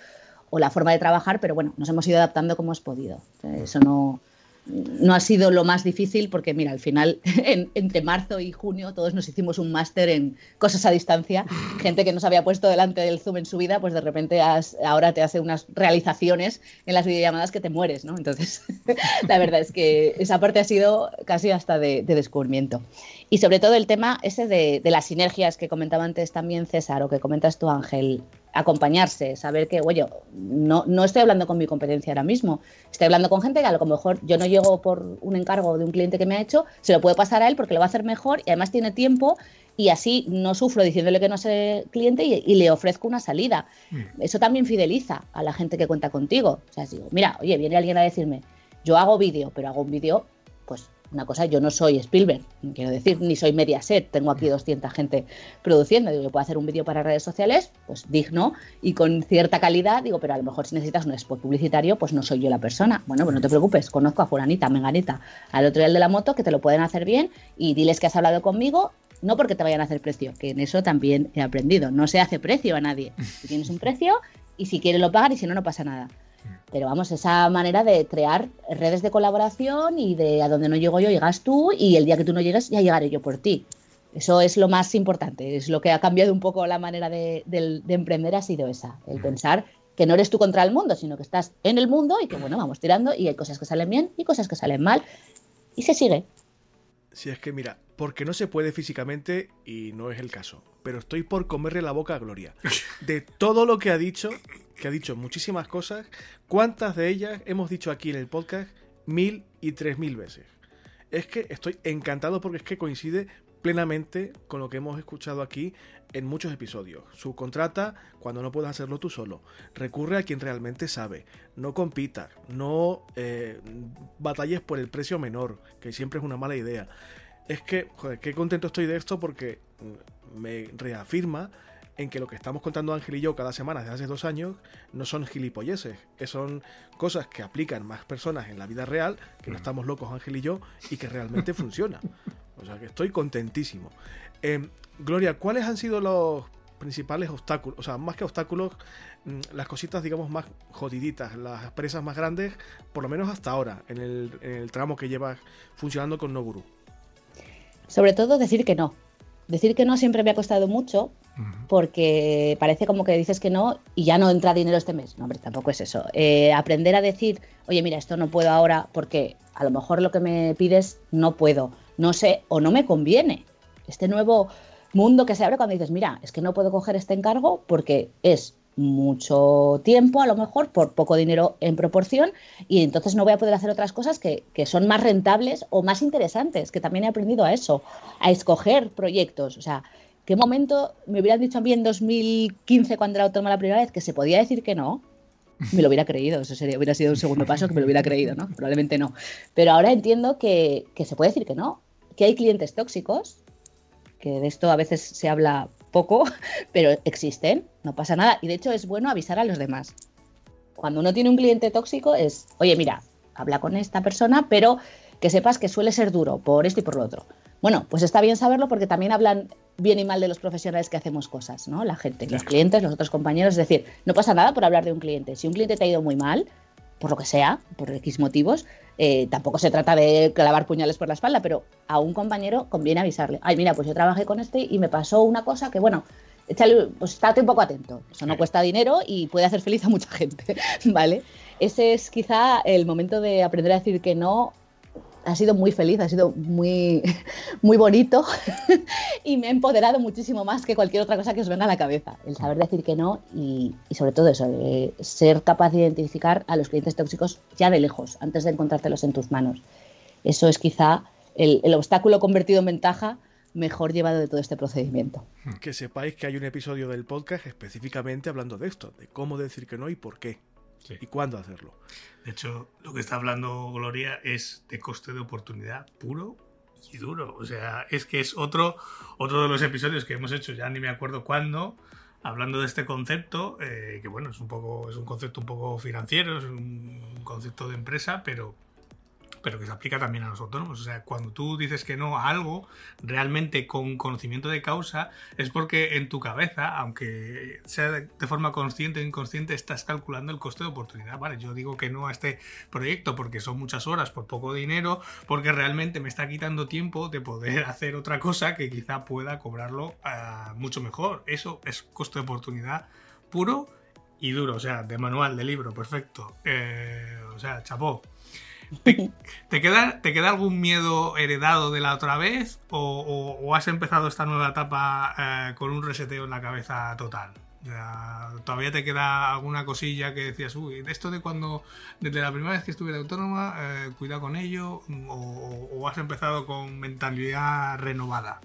o la forma de trabajar, pero bueno, nos hemos ido adaptando como hemos podido. Eso no, no ha sido lo más difícil porque, mira, al final, entre marzo y junio, todos nos hicimos un máster en cosas a distancia. Gente que no se había puesto delante del Zoom en su vida, pues de repente ahora te hace unas realizaciones en las videollamadas que te mueres, ¿no? Entonces, la verdad es que esa parte ha sido casi hasta de, descubrimiento. Y sobre todo el tema ese de, de las sinergias que comentaba antes también César o que comentas tú, Ángel, acompañarse, saber que, oye, no, no estoy hablando con mi competencia ahora mismo, estoy hablando con gente que a lo mejor yo no llego por un encargo de un cliente que me ha hecho, se lo puede pasar a él porque lo va a hacer mejor y además tiene tiempo y así no sufro diciéndole que no sé cliente y, le ofrezco una salida. Mm. Eso también fideliza a la gente que cuenta contigo. O sea, digo, mira, oye, viene alguien a decirme, yo hago vídeo, pero hago un vídeo pues una cosa, yo no soy Spielberg, quiero decir, ni soy Mediaset, tengo aquí 200 gente produciendo, digo, yo puedo hacer un vídeo para redes sociales, pues digno y con cierta calidad, digo, pero a lo mejor si necesitas un spot publicitario, pues no soy yo la persona. Bueno, pues no te preocupes, conozco a fulanita, menganita, al otro día el de la moto, que te lo pueden hacer bien y diles que has hablado conmigo, no porque te vayan a hacer precio, que en eso también he aprendido, no se hace precio a nadie. Si tienes un precio y si quieres lo pagan y si no, no pasa nada. Pero vamos, esa manera de crear redes de colaboración y de a donde no llego yo, llegas tú y el día que tú no llegues, ya llegaré yo por ti. Eso es lo más importante, es lo que ha cambiado un poco la manera de, emprender, ha sido esa, el pensar que no eres tú contra el mundo, sino que estás en el mundo y que bueno, vamos tirando y hay cosas que salen bien y cosas que salen mal y se sigue. Si es que mira, porque no se puede físicamente y no es el caso, pero estoy por comerle la boca a Gloria. De todo lo que ha dicho, que ha dicho muchísimas cosas, ¿cuántas de ellas hemos dicho aquí en el podcast mil y tres mil veces? Es que estoy encantado porque es que coincide plenamente con lo que hemos escuchado aquí en muchos episodios. Subcontrata cuando no puedas hacerlo tú solo. Recurre a quien realmente sabe. No compitas. No eh, batalles por el precio menor, que siempre es una mala idea. Es que, joder, qué contento estoy de esto porque me reafirma en que lo que estamos contando Ángel y yo cada semana desde hace dos años no son gilipolleces, que son cosas que aplican más personas en la vida real, que no mm. estamos locos Ángel y yo, y que realmente funciona. O sea que estoy contentísimo. Em, Gloria, ¿cuáles han sido los principales obstáculos? O sea, más que obstáculos, mm, las cositas, digamos, más jodiditas, las presas más grandes, por lo menos hasta ahora, en el, tramo que llevas funcionando con Noguru. Sobre todo decir que no. Decir que no siempre me ha costado mucho, porque parece como que dices que no y ya no entra dinero este mes. No, hombre, tampoco es eso. Eh, aprender a decir, oye, mira, esto no puedo ahora porque a lo mejor lo que me pides no puedo, no sé o no me conviene. Este nuevo mundo que se abre cuando dices, mira, es que no puedo coger este encargo porque es mucho tiempo, a lo mejor, por poco dinero en proporción, y entonces no voy a poder hacer otras cosas que, son más rentables o más interesantes, que también he aprendido a eso, a escoger proyectos. O sea, ¿qué momento me hubieran dicho a mí en 2015, cuando era autónoma la primera vez, que se podía decir que no? Me lo hubiera creído, eso sería, hubiera sido un segundo paso que me lo hubiera creído, ¿no? Probablemente no. Pero ahora entiendo que, que se puede decir que no, que hay clientes tóxicos, que de esto a veces se habla poco, pero existen, no pasa nada. Y de hecho es bueno avisar a los demás. Cuando uno tiene un cliente tóxico es, oye, mira, habla con esta persona, pero que sepas que suele ser duro por esto y por lo otro. Bueno, pues está bien saberlo porque también hablan bien y mal de los profesionales que hacemos cosas, ¿no? La gente, los clientes, los otros compañeros. Es decir, no pasa nada por hablar de un cliente. Si un cliente te ha ido muy mal, por lo que sea, por X motivos, eh, tampoco se trata de clavar puñales por la espalda, pero a un compañero conviene avisarle. Ay, mira, pues yo trabajé con este y me pasó una cosa que, bueno, échale, pues estate un poco atento. Eso no cuesta dinero y puede hacer feliz a mucha gente, ¿vale? Ese es quizá el momento de aprender a decir que no ha sido muy feliz, ha sido muy, muy bonito y me ha empoderado muchísimo más que cualquier otra cosa que os venga a la cabeza. El saber decir que no y, sobre todo eso, ser capaz de identificar a los clientes tóxicos ya de lejos, antes de encontrártelos en tus manos. Eso es quizá el obstáculo convertido en ventaja mejor llevado de todo este procedimiento. Que sepáis que hay un episodio del podcast específicamente hablando de esto, de cómo decir que no y por qué. ¿Y cuándo hacerlo? De hecho, lo que está hablando Gloria es de coste de oportunidad puro y duro. O sea, es que es otro, otro de los episodios que hemos hecho, ya ni me acuerdo cuándo, hablando de este concepto, eh, que bueno, es un poco, es un concepto un poco financiero, es un concepto de empresa, pero pero que se aplica también a los autónomos. O sea, cuando tú dices que no a algo, realmente con conocimiento de causa, es porque en tu cabeza, aunque sea de forma consciente o inconsciente, estás calculando el coste de oportunidad. Vale, yo digo que no a este proyecto porque son muchas horas por poco dinero, porque realmente me está quitando tiempo de poder hacer otra cosa que quizá pueda cobrarlo ah, mucho mejor. Eso es coste de oportunidad puro y duro, o sea, de manual, de libro, perfecto. Eh, o sea, chapó. ¿Te, queda, ¿Te queda algún miedo heredado de la otra vez? ¿O, has empezado esta nueva etapa eh, con un reseteo en la cabeza total? ¿Todavía te queda alguna cosilla que decías, uy, esto de cuando, desde la primera vez que estuve de autónoma, eh, cuidado con ello? O, has empezado con mentalidad renovada?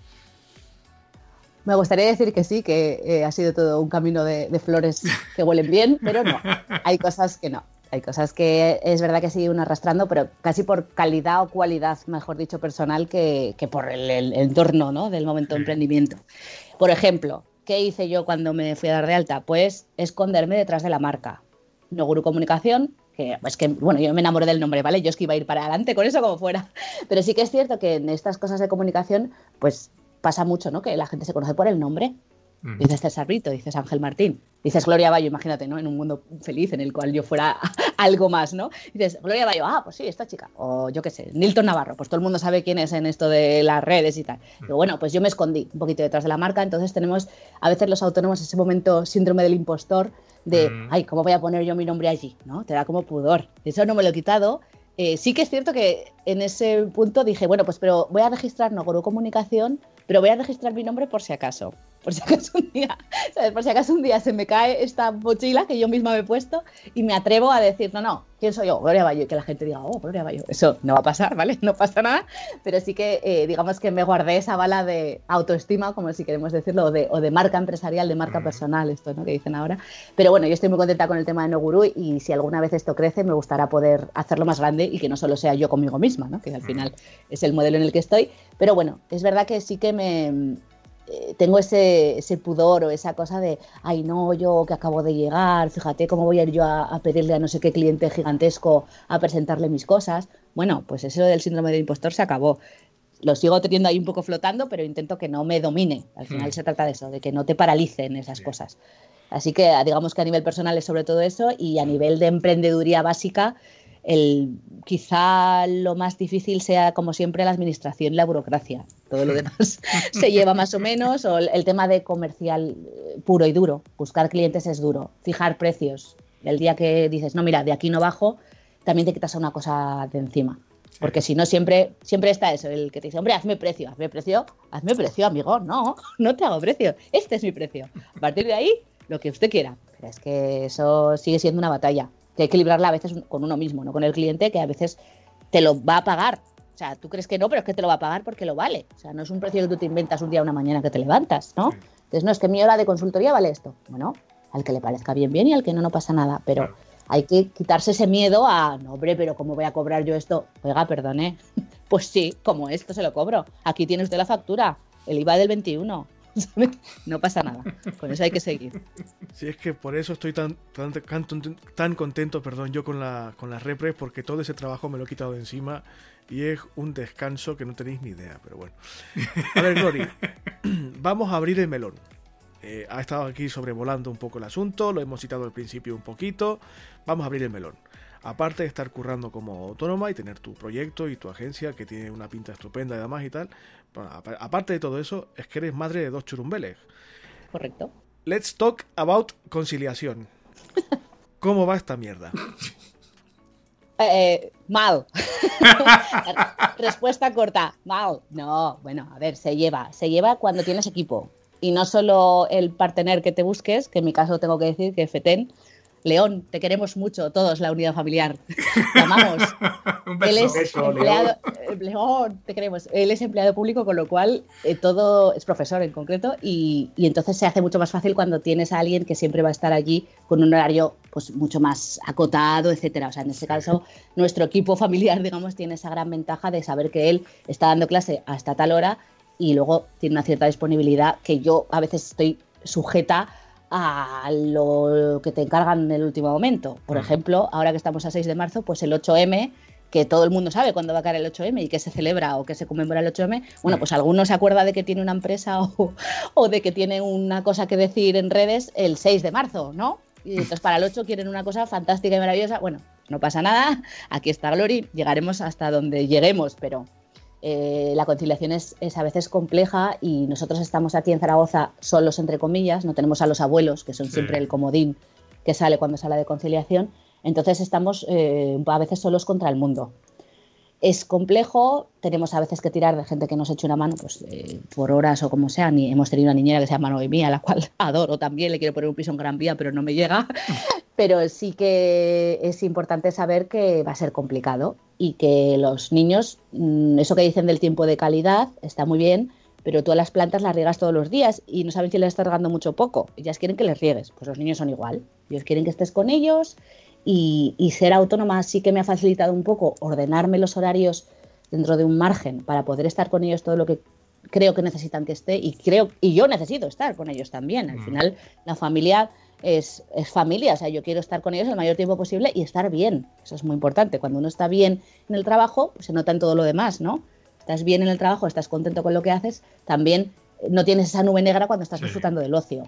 Me gustaría decir que sí, que eh, ha sido todo un camino de, flores que huelen bien, pero no, hay cosas que no. Hay cosas que es verdad que sigue uno arrastrando, pero casi por calidad o cualidad, mejor dicho, personal, que, por el, entorno ¿no? del momento de emprendimiento. Por ejemplo, ¿qué hice yo cuando me fui a dar de alta? Pues esconderme detrás de la marca. No Guru Comunicación, que pues que, bueno, yo me enamoré del nombre, ¿vale? Yo es que iba a ir para adelante con eso como fuera. Pero sí que es cierto que en estas cosas de comunicación, pues pasa mucho, ¿no? Que la gente se conoce por el nombre. Dices César Brito, dices Ángel Martín, dices Gloria Bayo, imagínate, ¿no? En un mundo feliz en el cual yo fuera algo más, ¿no? Dices Gloria Bayo, ah, pues sí, esta chica. O yo qué sé, Nilton Navarro, pues todo el mundo sabe quién es en esto de las redes y tal. Pero bueno, pues yo me escondí un poquito detrás de la marca, entonces tenemos a veces los autónomos ese momento síndrome del impostor de, ay, ¿cómo voy a poner yo mi nombre allí? ¿No? Te da como pudor. Eso no me lo he quitado. Eh, sí que es cierto que en ese punto dije, bueno, pues pero voy a registrar Nogoro Comunicación, pero voy a registrar mi nombre por si acaso. Por si acaso un día, ¿sabes? Por si acaso un día se me cae esta mochila que yo misma me he puesto y me atrevo a decir, no, no, ¿quién soy yo? Gloria Bayo, y que la gente diga, oh, Gloria Bayo. Eso no va a pasar, ¿vale? No pasa nada, pero sí que eh, digamos que me guardé esa bala de autoestima, como si queremos decirlo, o de, o de marca empresarial, de marca personal, esto, ¿no? Que dicen ahora. Pero bueno, yo estoy muy contenta con el tema de No Guru y si alguna vez esto crece, me gustará poder hacerlo más grande y que no solo sea yo conmigo misma, ¿no? Que al final es el modelo en el que estoy. Pero bueno, es verdad que sí que me, tengo ese, ese, pudor o esa cosa de, ay no, yo que acabo de llegar, fíjate cómo voy a ir yo a, pedirle a no sé qué cliente gigantesco a presentarle mis cosas. Bueno, pues eso del síndrome del impostor se acabó. Lo sigo teniendo ahí un poco flotando, pero intento que no me domine. Al final hmm. se trata de eso, de que no te paralicen esas cosas. Así que digamos que a nivel personal es sobre todo eso y a nivel de emprendeduría básica, el, quizá lo más difícil sea, como siempre, la administración y la burocracia. Todo lo demás se lleva más o menos, o el, tema de comercial eh, puro y duro. Buscar clientes es duro. Fijar precios. El día que dices, no, mira, de aquí no bajo, también te quitas una cosa de encima. Porque si no, siempre, siempre está eso, el que te dice, hombre, hazme precio, hazme precio, hazme precio, amigo. No, no te hago precio. Este es mi precio. A partir de ahí, lo que usted quiera. Pero es que eso sigue siendo una batalla que hay que librarla a veces con uno mismo, no con el cliente, que a veces te lo va a pagar. O sea, tú crees que no, pero es que te lo va a pagar porque lo vale. O sea, no es un precio que tú te inventas un día o una mañana que te levantas, ¿no? Entonces, no, es que mi hora de consultoría vale esto. Bueno, al que le parezca bien, bien y al que no, no pasa nada. Pero hay que quitarse ese miedo a, no, hombre, pero ¿cómo voy a cobrar yo esto? Oiga, perdone. Pues sí, como esto se lo cobro. Aquí tiene usted la factura, el IVA del 21. No pasa nada. Con eso hay que seguir. Sí, es que por eso estoy tan, tan, tan, contento, perdón, yo con la, con las repres, porque todo ese trabajo me lo he quitado de encima y es un descanso que no tenéis ni idea, pero bueno. A ver, vamos a abrir el melón. Eh, ha estado aquí sobrevolando un poco el asunto, lo hemos citado al principio un poquito. Vamos a abrir el melón. Aparte de estar currando como autónoma y tener tu proyecto y tu agencia que tiene una pinta estupenda y demás y tal, aparte de todo eso, es que eres madre de dos churumbeles. Correcto. Let's talk about conciliación. ¿Cómo va esta mierda? Eh, mal. Respuesta corta, mal. No, bueno, a ver, se lleva. Se lleva cuando tienes equipo. Y no solo el partener que te busques, que en mi caso tengo que decir que FETEN León, te queremos mucho, todos, la unidad familiar. Te amamos. Un beso. Él es empleado, eh, León. te queremos. Él es empleado público, con lo cual eh, todo es profesor en concreto y, entonces se hace mucho más fácil cuando tienes a alguien que siempre va a estar allí con un horario pues mucho más acotado, etcétera. O sea, en este caso, nuestro equipo familiar, digamos, tiene esa gran ventaja de saber que él está dando clase hasta tal hora y luego tiene una cierta disponibilidad que yo a veces estoy sujeta a lo que te encargan en el último momento. Por ejemplo, ahora que estamos a 6 de marzo, pues el 8M, que todo el mundo sabe cuándo va a caer el 8M y que se celebra o que se conmemora el 8M, bueno, pues alguno se acuerda de que tiene una empresa o, de que tiene una cosa que decir en redes el 6 de marzo, ¿no? Y entonces para el 8 quieren una cosa fantástica y maravillosa. Bueno, no pasa nada, aquí está Glory, llegaremos hasta donde lleguemos, pero eh, la conciliación es, a veces compleja y nosotros estamos aquí en Zaragoza solos, entre comillas, no tenemos a los abuelos, que son siempre el comodín que sale cuando sale de conciliación, entonces estamos eh, a veces solos contra el mundo. Es complejo, tenemos a veces que tirar de gente que nos eche una mano pues, eh, por horas o como sea. Ni, hemos tenido una niñera que se llama Noemí, a la cual adoro también, le quiero poner un piso en Gran Vía, pero no me llega. pero sí que es importante saber que va a ser complicado y que los niños, mm, eso que dicen del tiempo de calidad está muy bien, pero tú a las plantas las riegas todos los días y no saben si les estás regando mucho o poco. Ellas quieren que les riegues, pues los niños son igual. Ellos quieren que estés con ellos y, ser autónoma sí que me ha facilitado un poco ordenarme los horarios dentro de un margen para poder estar con ellos todo lo que creo que necesitan que esté y creo y yo necesito estar con ellos también. Al mm. final la familia es, es, familia, o sea, yo quiero estar con ellos el mayor tiempo posible y estar bien. Eso es muy importante. Cuando uno está bien en el trabajo, pues se nota en todo lo demás, ¿no? Estás bien en el trabajo, estás contento con lo que haces, también no tienes esa nube negra cuando estás disfrutando del ocio.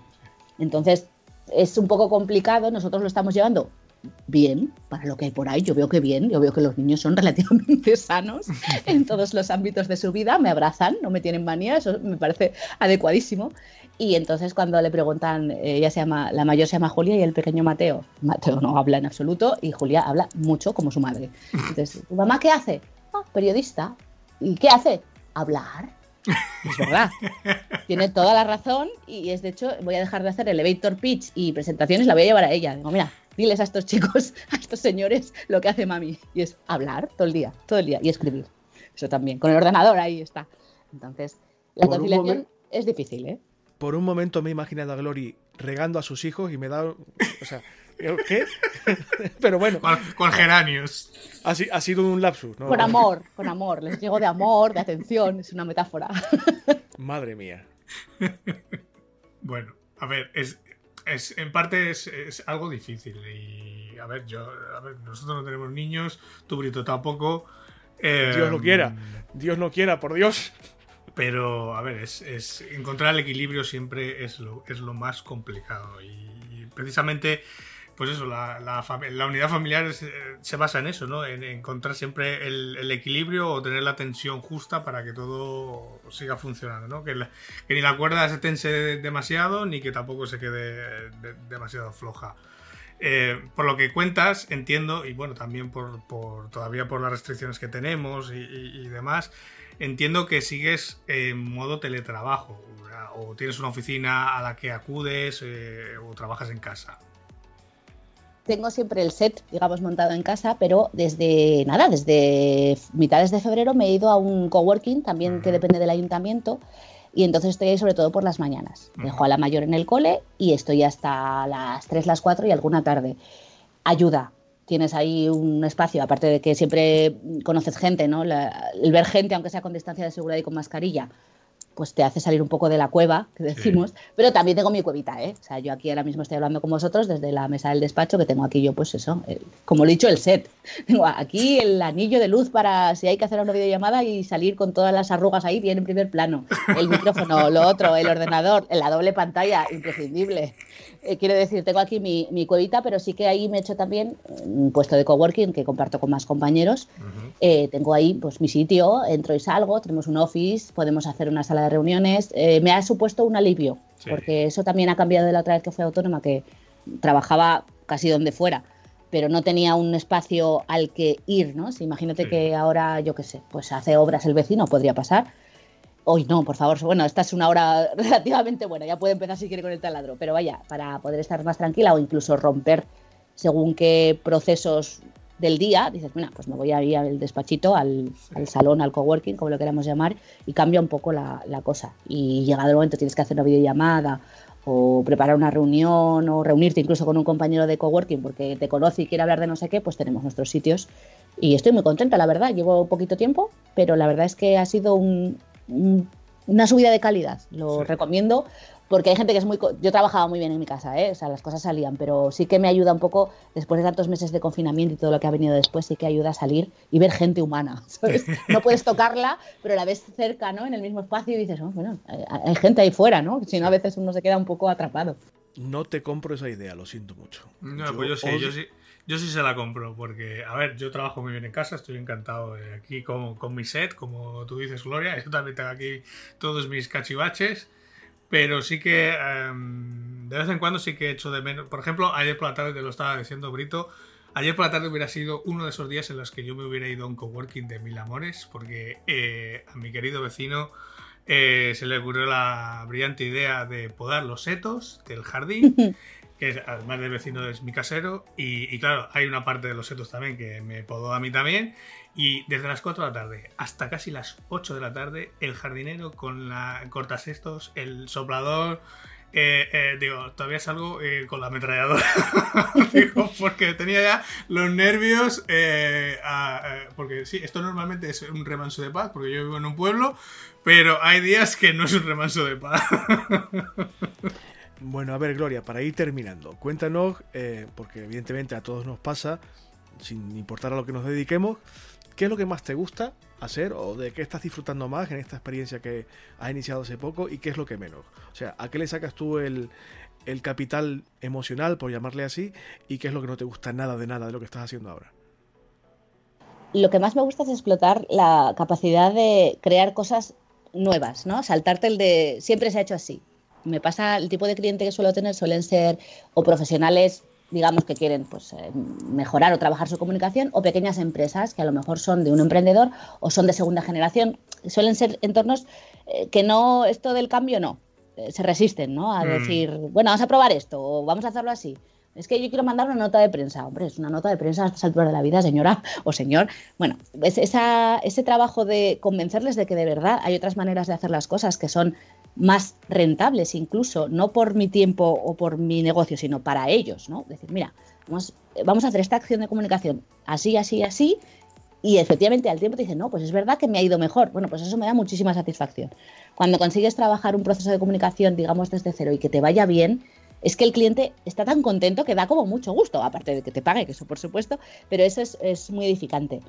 Entonces, es un poco complicado, nosotros lo estamos llevando bien, para lo que hay por ahí, yo veo que bien, yo veo que los niños son relativamente sanos en todos los ámbitos de su vida, me abrazan, no me tienen manía, eso me parece adecuadísimo. Y entonces cuando le preguntan, ella se llama, la mayor se llama Julia y el pequeño Mateo. Mateo no habla en absoluto y Julia habla mucho como su madre. Entonces, ¿tu mamá qué hace? Ah, periodista. ¿Y qué hace? Hablar. Es verdad. Tiene toda la razón y es de hecho, voy a dejar de hacer elevator pitch y presentaciones, la voy a llevar a ella. Digo, mira, diles a estos chicos, a estos señores, lo que hace mami. Y es hablar todo el día, todo el día y escribir. Eso también, con el ordenador ahí está. Entonces, la conciliación es difícil, ¿eh? Por un momento me he imaginado a Glory regando a sus hijos y me da. O sea, ¿qué? Pero bueno. Con, geranios. Ha, ha, sido un lapsus, ¿no? Con amor, con amor. Les llego de amor, de atención, es una metáfora. Madre mía. Bueno, a ver, es, es en parte es, es, algo difícil. Y a ver, yo, a ver, nosotros no tenemos niños, tú Brito tampoco. Dios lo quiera. Em, Dios no quiera, por Dios. Pero, a ver, es, encontrar el equilibrio siempre es lo, es lo más complicado. Y, precisamente, pues eso, la, la, unidad familiar eh, se basa en eso, ¿no? En, encontrar siempre el, equilibrio o tener la tensión justa para que todo siga funcionando, ¿no? Que, ni la cuerda se tense demasiado ni que tampoco se quede demasiado floja. Eh, por lo que cuentas, entiendo, y bueno, también por, todavía por las restricciones que tenemos y demás, entiendo que sigues en modo teletrabajo o tienes una oficina a la que acudes eh, o trabajas en casa. Tengo siempre el set, digamos, montado en casa, pero desde nada, desde mitades de febrero me he ido a un coworking, también que depende del ayuntamiento, y entonces estoy ahí sobre todo por las mañanas. Dejo a la mayor en el cole y estoy hasta las 3, las 4 y alguna tarde. Ayuda, tienes ahí un espacio, aparte de que siempre conoces gente, ¿no? el ver gente, aunque sea con distancia de seguridad y con mascarilla, pues te hace salir un poco de la cueva, que decimos, pero también tengo mi cuevita, ¿eh? O sea, yo aquí ahora mismo estoy hablando con vosotros desde la mesa del despacho, que tengo aquí yo, pues eso, como lo he dicho, el set. Tengo aquí el anillo de luz para si hay que hacer una videollamada y salir con todas las arrugas ahí bien en primer plano. El micrófono, lo otro, el ordenador, la doble pantalla, imprescindible. Eh, quiero decir, tengo aquí mi, mi, cuevita, pero sí que ahí me he hecho también un puesto de coworking que comparto con más compañeros. Eh, tengo ahí pues mi sitio, entro y salgo, tenemos un office, podemos hacer una sala de reuniones. Eh, me ha supuesto un alivio, porque eso también ha cambiado de la otra vez que fui autónoma, que trabajaba casi donde fuera pero no tenía un espacio al que ir, ¿no? imagínate que ahora, yo qué sé, pues hace obras el vecino, podría pasar, Hoy no, por favor. Bueno, esta es una hora relativamente buena. Ya puede empezar si quiere con el taladro. Pero vaya, para poder estar más tranquila o incluso romper según qué procesos del día, dices, bueno, pues me voy a ir al despachito, al, salón, al coworking, como lo queramos llamar, y cambia un poco la, cosa. Y llegado el momento tienes que hacer una videollamada o preparar una reunión o reunirte incluso con un compañero de coworking porque te conoce y quiere hablar de no sé qué, pues tenemos nuestros sitios. Y estoy muy contenta, la verdad. Llevo poquito tiempo, pero la verdad es que ha sido un, una subida de calidad. Lo recomiendo porque hay gente que es muy... Yo trabajaba muy bien en mi casa, ¿eh? o sea, las cosas salían, pero sí que me ayuda un poco, después de tantos meses de confinamiento y todo lo que ha venido después, sí que ayuda a salir y ver gente humana. No puedes tocarla, pero la ves cerca, ¿no? En el mismo espacio y dices, oh, bueno, hay gente ahí fuera, ¿no? Si no, a veces uno se queda un poco atrapado. No te compro esa idea, lo siento mucho. No, pues yo sí, yo sí. Yo sí se la compro, porque, a ver, yo trabajo muy bien en casa, estoy encantado aquí con, con mi set, como tú dices, Gloria. Yo también tengo aquí todos mis cachivaches, pero sí que em, de vez en cuando sí que he hecho de menos. Por ejemplo, ayer por la tarde te lo estaba diciendo Brito. Ayer por la tarde hubiera sido uno de esos días en los que yo me hubiera ido a un coworking de mil amores, porque eh, a mi querido vecino eh, se le ocurrió la brillante idea de podar los setos del jardín que además del vecino es mi casero. Y, claro, hay una parte de los setos también que me podó a mí también. Y desde las 4 de la tarde hasta casi las 8 de la tarde, el jardinero con la cortasestos, el soplador. Eh, eh, digo, todavía salgo eh, con la ametralladora. digo, porque tenía ya los nervios. porque sí, esto normalmente es un remanso de paz, porque yo vivo en un pueblo, pero hay días que no es un remanso de paz. Bueno, a ver, Gloria, para ir terminando, cuéntanos, eh, porque evidentemente a todos nos pasa, sin importar a lo que nos dediquemos, ¿qué es lo que más te gusta hacer o de qué estás disfrutando más en esta experiencia que has iniciado hace poco y qué es lo que menos? O sea, ¿a qué le sacas tú el, el capital emocional, por llamarle así, y qué es lo que no te gusta nada de nada de lo que estás haciendo ahora? Lo que más me gusta es explotar la capacidad de crear cosas nuevas, ¿no? Saltarte el de siempre se ha hecho así me pasa el tipo de cliente que suelo tener suelen ser o profesionales digamos que quieren pues, eh, mejorar o trabajar su comunicación, o pequeñas empresas que a lo mejor son de un emprendedor o son de segunda generación. Suelen ser entornos eh, que no, esto del cambio no, eh, se resisten ¿no? a mm. decir, bueno, vamos a probar esto o vamos a hacerlo así. Es que yo quiero mandar una nota de prensa. Hombre, es una nota de prensa a estas alturas de la vida, señora o señor. Bueno, ese trabajo de convencerles de que de verdad hay otras maneras de hacer las cosas que son más rentables incluso, no por mi tiempo o por mi negocio, sino para ellos, ¿no? Decir, mira, vamos, vamos a hacer esta acción de comunicación así, así, así, y efectivamente al tiempo te dicen, no, pues es verdad que me ha ido mejor. Bueno, pues eso me da muchísima satisfacción. Cuando consigues trabajar un proceso de comunicación, digamos, desde cero y que te vaya bien, es que el cliente está tan contento que da como mucho gusto, aparte de que te pague, que eso por supuesto, pero eso es, muy edificante.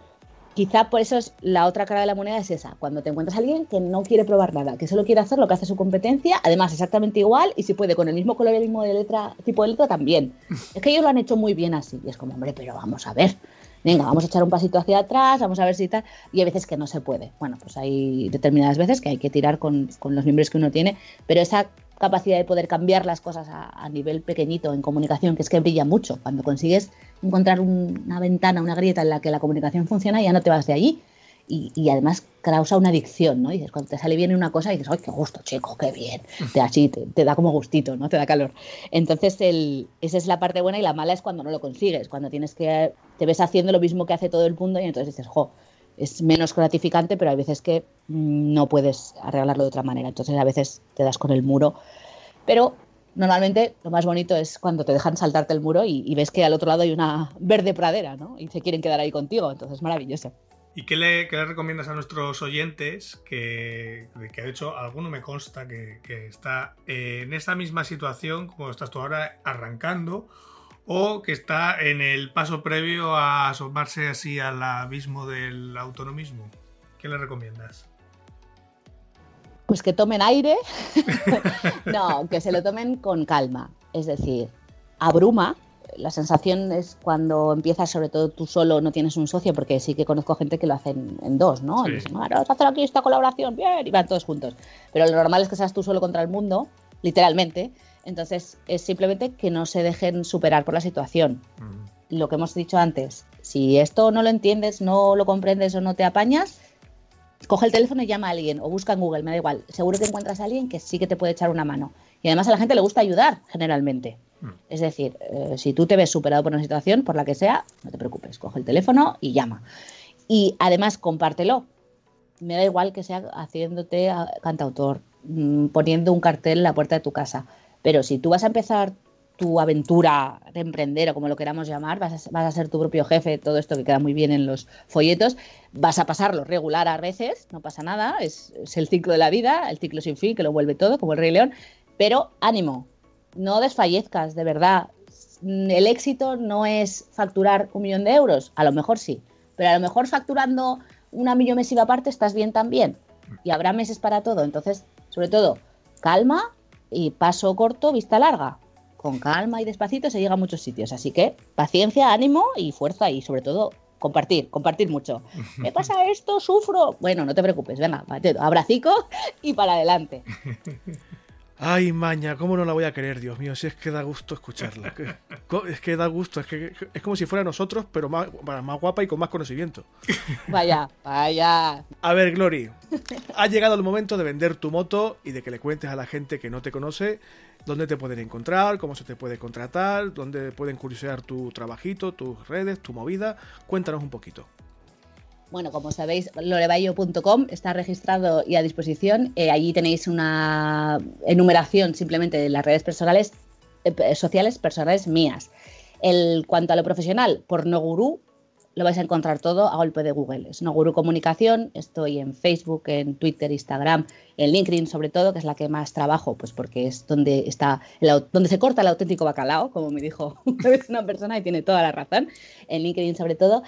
Quizá por eso es la otra cara de la moneda es esa, cuando te encuentras a alguien que no quiere probar nada, que solo quiere hacer lo que hace su competencia, además exactamente igual y si puede con el mismo color y el mismo de letra, tipo de letra también. Es que ellos lo han hecho muy bien así y es como, hombre, pero vamos a ver. Venga, vamos a echar un pasito hacia atrás, vamos a ver si tal. Y hay veces que no se puede. Bueno, pues hay determinadas veces que hay que tirar con, con los miembros que uno tiene, pero esa capacidad de poder cambiar las cosas a, nivel pequeñito en comunicación, que es que brilla mucho. Cuando consigues encontrar una ventana, una grieta en la que la comunicación funciona, ya no te vas de allí. Y, además causa una adicción, ¿no? Y dices, cuando te sale bien una cosa, dices, ¡ay, qué gusto, chico, qué bien! Te, así, te, da como gustito, ¿no? Te da calor. Entonces, el, esa es la parte buena y la mala es cuando no lo consigues, cuando tienes que, te ves haciendo lo mismo que hace todo el mundo y entonces dices, ¡jo! Es menos gratificante, pero hay veces que mm, no puedes arreglarlo de otra manera. Entonces a veces te das con el muro. Pero normalmente lo más bonito es cuando te dejan saltarte el muro y, ves que al otro lado hay una verde pradera, ¿no? Y se quieren quedar ahí contigo. Entonces maravilloso. ¿Y qué le, recomiendas a nuestros oyentes? Que, que de hecho alguno me consta que, está en esa misma situación como estás tú ahora arrancando o que está en el paso previo a asomarse así al abismo del autonomismo. ¿Qué le recomiendas? Pues que tomen aire, no, que se lo tomen con calma. Es decir, abruma. La sensación es cuando empiezas, sobre todo tú solo, no tienes un socio, porque sí que conozco gente que lo hacen en dos, ¿no? Y dicen, vamos a hacer aquí esta colaboración, bien, y van todos juntos. Pero lo normal es que seas tú solo contra el mundo, literalmente, entonces, es simplemente que no se dejen superar por la situación. Lo que hemos dicho antes, si esto no lo entiendes, no lo comprendes o no te apañas, coge el teléfono y llama a alguien o busca en Google, me da igual. Seguro que encuentras a alguien que sí que te puede echar una mano. Y además a la gente le gusta ayudar, generalmente. Es decir, eh, si tú te ves superado por una situación, por la que sea, no te preocupes, coge el teléfono y llama. Y además compártelo. Me da igual que sea haciéndote cantautor, mm, poniendo un cartel en la puerta de tu casa pero si tú vas a empezar tu aventura de emprender o como lo queramos llamar, vas a, ser tu propio jefe, todo esto que queda muy bien en los folletos, vas a pasarlo regular a veces, no pasa nada, es, el ciclo de la vida, el ciclo sin fin que lo vuelve todo, como el Rey León, pero ánimo, no desfallezcas, de verdad. El éxito no es facturar un millón de euros, a lo mejor sí, pero a lo mejor facturando una millonesiva aparte estás bien también y habrá meses para todo, entonces, sobre todo, calma, y paso corto, vista larga. Con calma y despacito se llega a muchos sitios. Así que paciencia, ánimo y fuerza y sobre todo compartir, compartir mucho. ¿Me pasa esto? ¿Sufro? Bueno, no te preocupes, venga, abracico y para adelante. Ay, maña, ¿cómo no la voy a querer, Dios mío? Si es que da gusto escucharla. Es que da gusto, es que es como si fuera nosotros, pero más, más guapa y con más conocimiento. Vaya, vaya. A ver, Glory, ha llegado el momento de vender tu moto y de que le cuentes a la gente que no te conoce dónde te pueden encontrar, cómo se te puede contratar, dónde pueden curiosear tu trabajito, tus redes, tu movida. Cuéntanos un poquito. Bueno, como sabéis, lorebayo.com está registrado y a disposición. Eh, allí tenéis una enumeración simplemente de las redes personales, eh, sociales personales mías. El cuanto a lo profesional, por Noguru lo vais a encontrar todo a golpe de Google. Es Noguru Comunicación, estoy en Facebook, en Twitter, Instagram, en LinkedIn sobre todo, que es la que más trabajo, pues porque es donde está donde se corta el auténtico bacalao, como me dijo una persona y tiene toda la razón, en LinkedIn sobre todo.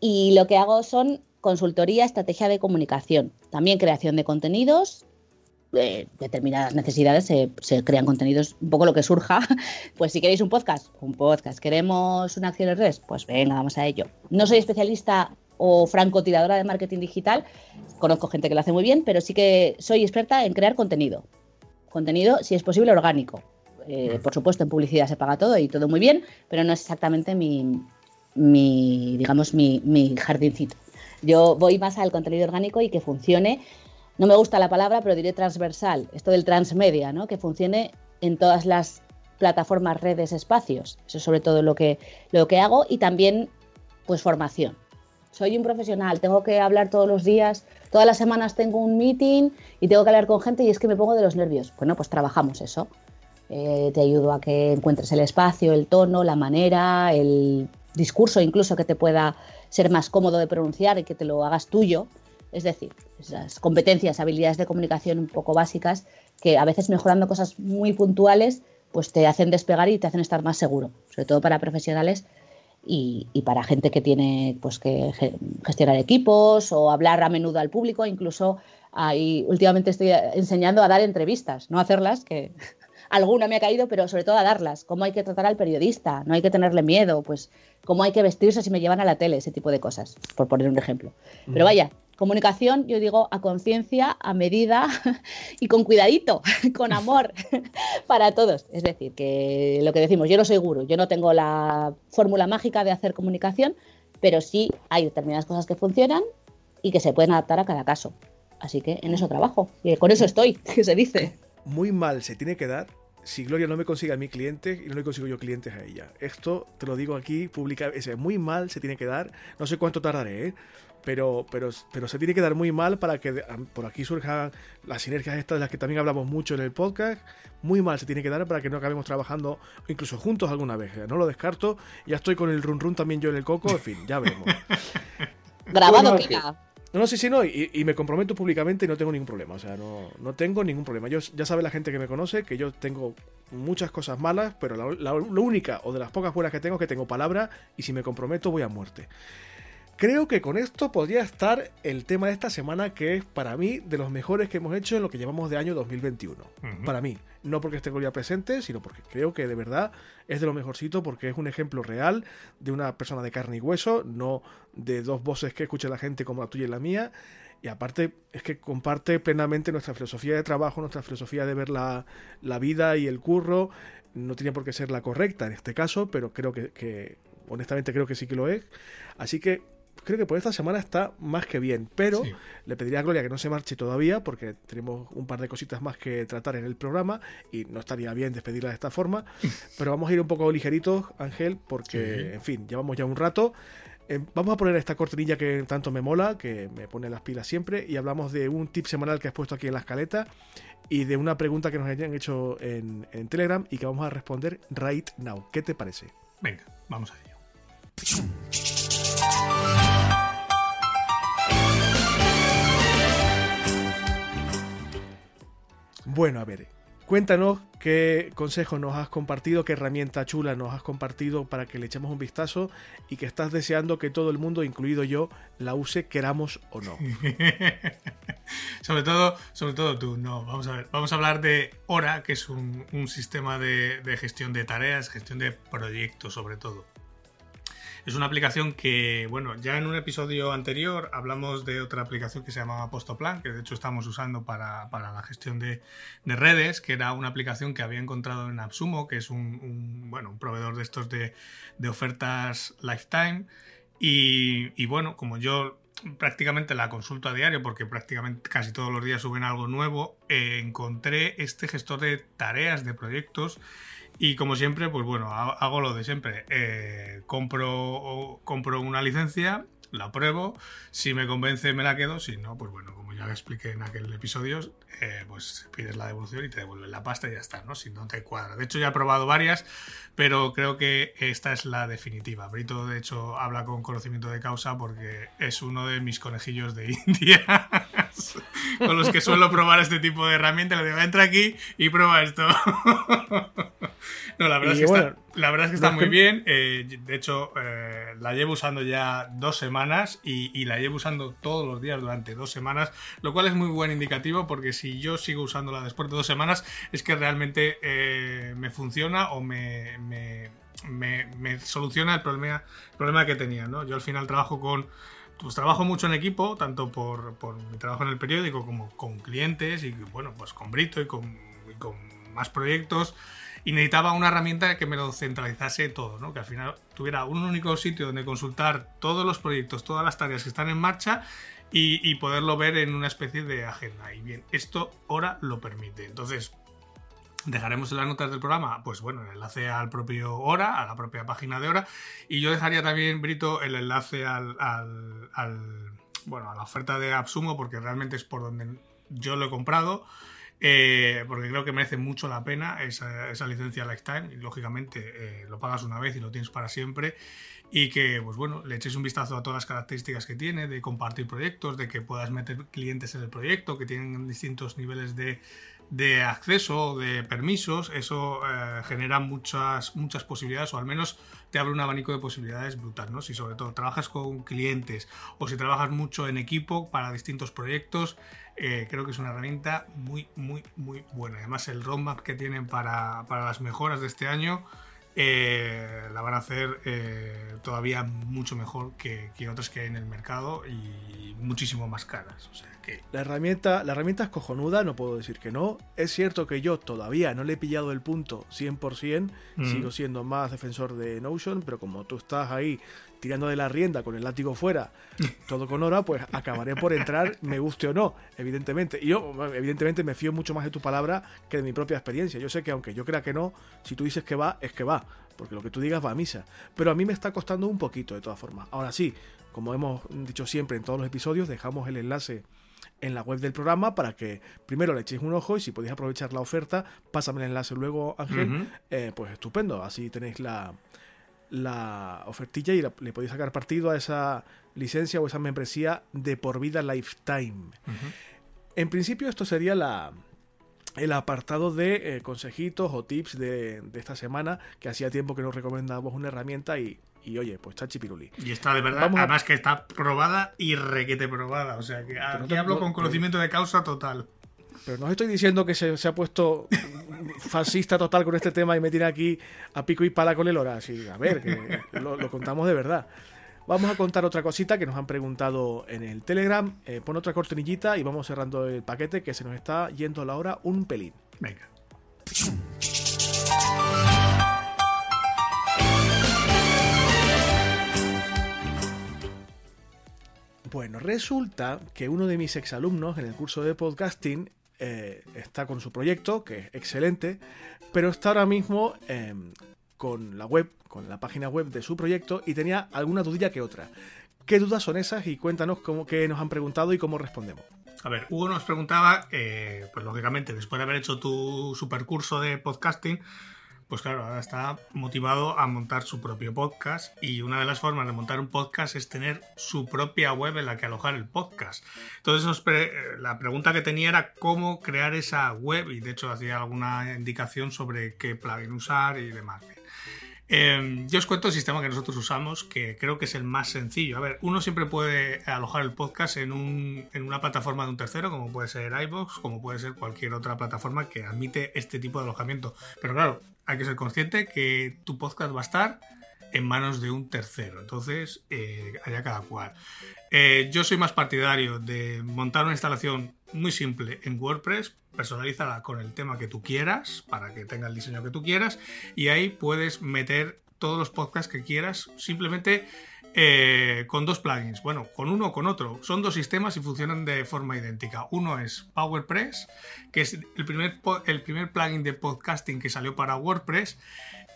Y lo que hago son consultoría, estrategia de comunicación, también creación de contenidos. Determinadas necesidades se, crean contenidos, un poco lo que surja. Pues si queréis un podcast, un podcast. ¿Queremos una acción de redes? Pues venga, vamos a ello. No soy especialista o francotiradora de marketing digital, conozco gente que lo hace muy bien, pero sí que soy experta en crear contenido. Contenido, si es posible, orgánico. Eh, por supuesto, en publicidad se paga todo y todo muy bien, pero no es exactamente mi, mi digamos, mi, mi jardincito. Yo voy más al contenido orgánico y que funcione, no me gusta la palabra, pero diré transversal, esto del transmedia, ¿no? que funcione en todas las plataformas, redes, espacios. Eso es sobre todo lo que, lo que hago y también pues formación. Soy un profesional, tengo que hablar todos los días, todas las semanas tengo un meeting y tengo que hablar con gente y es que me pongo de los nervios. Bueno, pues trabajamos eso. Eh, te ayudo a que encuentres el espacio, el tono, la manera, el discurso incluso que te pueda ser más cómodo de pronunciar y que te lo hagas tuyo. Es decir, esas competencias, habilidades de comunicación un poco básicas que a veces mejorando cosas muy puntuales pues te hacen despegar y te hacen estar más seguro, sobre todo para profesionales y, para gente que tiene pues que gestionar equipos o hablar a menudo al público, incluso ahí últimamente estoy enseñando a dar entrevistas, no hacerlas, que alguna me ha caído, pero sobre todo a darlas, cómo hay que tratar al periodista, no hay que tenerle miedo, pues cómo hay que vestirse si me llevan a la tele, ese tipo de cosas, por poner un ejemplo. Pero vaya, comunicación, yo digo, a conciencia, a medida y con cuidadito, con amor para todos. Es decir, que lo que decimos, yo no soy guru, yo no tengo la fórmula mágica de hacer comunicación, pero sí hay determinadas cosas que funcionan y que se pueden adaptar a cada caso. Así que en eso trabajo y con eso estoy, que se dice. Muy mal se tiene que dar si Gloria no me consigue a mi cliente y no le consigo yo clientes a ella. Esto te lo digo aquí, publica, es muy mal se tiene que dar. No sé cuánto tardaré, ¿eh? pero, pero, pero se tiene que dar muy mal para que por aquí surjan las sinergias estas de las que también hablamos mucho en el podcast. Muy mal se tiene que dar para que no acabemos trabajando incluso juntos alguna vez. No lo descarto. Ya estoy con el run run también yo en el coco. En fin, ya veremos. Grabado, no, no, sí, sí, no, y, me comprometo públicamente y no tengo ningún problema, o sea, no, no tengo ningún problema. Yo, ya sabe la gente que me conoce que yo tengo muchas cosas malas, pero la, la, única o de las pocas buenas que tengo es que tengo palabra y si me comprometo voy a muerte. Creo que con esto podría estar el tema de esta semana, que es para mí de los mejores que hemos hecho en lo que llevamos de año 2021. Para mí. No porque esté Gloria presente, sino porque creo que de verdad es de lo mejorcito, porque es un ejemplo real de una persona de carne y hueso, no de dos voces que escuche la gente como la tuya y la mía. Y aparte es que comparte plenamente nuestra filosofía de trabajo, nuestra filosofía de ver la, vida y el curro. No tiene por qué ser la correcta en este caso, pero creo que, que honestamente creo que sí que lo es. Así que creo que por esta semana está más que bien, pero le pediría a Gloria que no se marche todavía porque tenemos un par de cositas más que tratar en el programa y no estaría bien despedirla de esta forma, pero vamos a ir un poco ligeritos, Ángel, porque, en fin, llevamos ya un rato. Eh, vamos a poner esta cortinilla que tanto me mola, que me pone las pilas siempre, y hablamos de un tip semanal que has puesto aquí en la escaleta y de una pregunta que nos hayan hecho en, en Telegram y que vamos a responder right now. ¿Qué te parece? Venga, vamos a ello. Bueno, a ver, cuéntanos qué consejo nos has compartido, qué herramienta chula nos has compartido para que le echemos un vistazo y que estás deseando que todo el mundo, incluido yo, la use, queramos o no. sobre todo, sobre todo tú, no. Vamos a ver, vamos a hablar de Hora, que es un, sistema de gestión de tareas, gestión de proyectos, sobre todo. Es una aplicación que, bueno, ya en un episodio anterior hablamos de otra aplicación que se llamaba Postoplan, que de hecho estamos usando para, la gestión de, redes, que era una aplicación que había encontrado en Absumo, que es un, bueno, un proveedor de estos de, ofertas lifetime. Y, bueno, como yo prácticamente la consulto a diario porque prácticamente casi todos los días suben algo nuevo, eh, encontré este gestor de tareas, de proyectos y como siempre, pues bueno, hago lo de siempre. Eh, compro, compro una licencia, la pruebo, si me convence me la quedo, si no, pues bueno, como ya expliqué en aquel episodio, eh, pues pides la devolución y te devuelven la pasta y ya está, ¿no? Si no te cuadra. De hecho, ya he probado varias, pero creo que esta es la definitiva. Brito, de hecho, habla con conocimiento de causa porque es uno de mis conejillos de India con los que suelo probar este tipo de herramientas. Le digo, entra aquí y prueba esto. no, la verdad, es que está, la verdad es que está muy bien. Eh, de hecho, eh, la llevo usando ya dos semanas y, la llevo usando todos los días durante dos semanas, lo cual es muy buen indicativo porque si yo sigo usándola después de dos semanas es que realmente eh, me funciona o me, me, soluciona el problema, problema que tenía. ¿no? Yo al final trabajo con pues trabajo mucho en equipo, tanto por, mi trabajo en el periódico como con clientes y bueno, pues con Brito y con, y con más proyectos. Y necesitaba una herramienta que me lo centralizase todo, ¿no? que al final tuviera un único sitio donde consultar todos los proyectos, todas las tareas que están en marcha y, poderlo ver en una especie de agenda. Y bien, esto ahora lo permite. Entonces, Dejaremos en las notas del programa, pues bueno, el enlace al propio Hora, a la propia página de Hora. Y yo dejaría también, Brito, el enlace al, bueno, a la oferta de Absumo, porque realmente es por donde yo lo he comprado. Eh, porque creo que merece mucho la pena esa, esa licencia Lifetime. Lógicamente eh, lo pagas una vez y lo tienes para siempre. Y que, pues bueno, le eches un vistazo a todas las características que tiene, de compartir proyectos, de que puedas meter clientes en el proyecto, que tienen distintos niveles de, de acceso, de permisos, eso eh, genera muchas, muchas posibilidades, o al menos te abre un abanico de posibilidades brutal, ¿no? Si sobre todo trabajas con clientes o si trabajas mucho en equipo para distintos proyectos, eh, creo que es una herramienta muy, muy, muy buena. Además, el roadmap que tienen para, para las mejoras de este año eh, la van a hacer eh, todavía mucho mejor que, otras que hay en el mercado y muchísimo más caras. O sea que... la, herramienta, la herramienta es cojonuda, no puedo decir que no. Es cierto que yo todavía no le he pillado el punto 100%, sigo siendo más defensor de Notion, pero como tú estás ahí tirando de la rienda con el látigo fuera, todo con hora, pues acabaré por entrar, me guste o no, evidentemente. Y yo, evidentemente, me fío mucho más de tu palabra que de mi propia experiencia. Yo sé que aunque yo crea que no, si tú dices que va, es que va, porque lo que tú digas va a misa. Pero a mí me está costando un poquito, de todas formas. Ahora sí, como hemos dicho siempre en todos los episodios, dejamos el enlace en la web del programa para que primero le echéis un ojo y si podéis aprovechar la oferta, pásame el enlace luego, Ángel. Eh, pues estupendo, así tenéis la, la ofertilla y le podéis sacar partido a esa licencia o esa membresía de por vida lifetime. En principio esto sería la, el apartado de eh, consejitos o tips de, esta semana, que hacía tiempo que nos recomendamos una herramienta y, y oye, pues chachi piruli. Y está de verdad, además que está probada y requete probada, o sea que aquí hablo con conocimiento de causa total. Pero no estoy diciendo que se, ha puesto fascista total con este tema y me tiene aquí a pico y pala con el hora. Así, a ver, que lo, contamos de verdad. Vamos a contar otra cosita que nos han preguntado en el Telegram. Eh, pon otra cortinillita y vamos cerrando el paquete que se nos está yendo la hora un pelín. Venga. Bueno, resulta que uno de mis exalumnos en el curso de podcasting eh, está con su proyecto, que es excelente, pero está ahora mismo em, con la web, con la página web de su proyecto y tenía alguna dudilla que otra. ¿Qué dudas son esas? Y cuéntanos cómo que nos han preguntado y cómo respondemos. A ver, Hugo nos preguntaba, eh, pues lógicamente, después de haber hecho tu supercurso de podcasting, pues claro, ahora está motivado a montar su propio podcast y una de las formas de montar un podcast es tener su propia web en la que alojar el podcast. Entonces la pregunta que tenía era cómo crear esa web y de hecho hacía alguna indicación sobre qué plugin usar y demás. Em, yo os cuento el sistema que nosotros usamos, que creo que es el más sencillo. A ver, uno siempre puede alojar el podcast en, una plataforma de un tercero, como puede ser iBox, como puede ser cualquier otra plataforma que admite este tipo de alojamiento. Pero claro, hay que ser consciente que tu podcast va a estar en manos de un tercero. Entonces, eh, cada cual. Eh, yo soy más partidario de montar una instalación muy simple en WordPress, personalízala con el tema que tú quieras, para que tenga el diseño que tú quieras, y ahí puedes meter todos los podcasts que quieras, simplemente eh, con dos plugins. Bueno, con uno o con otro. Son dos sistemas y funcionan de forma idéntica. Uno es PowerPress, que es el primer, el primer plugin de podcasting que salió para WordPress,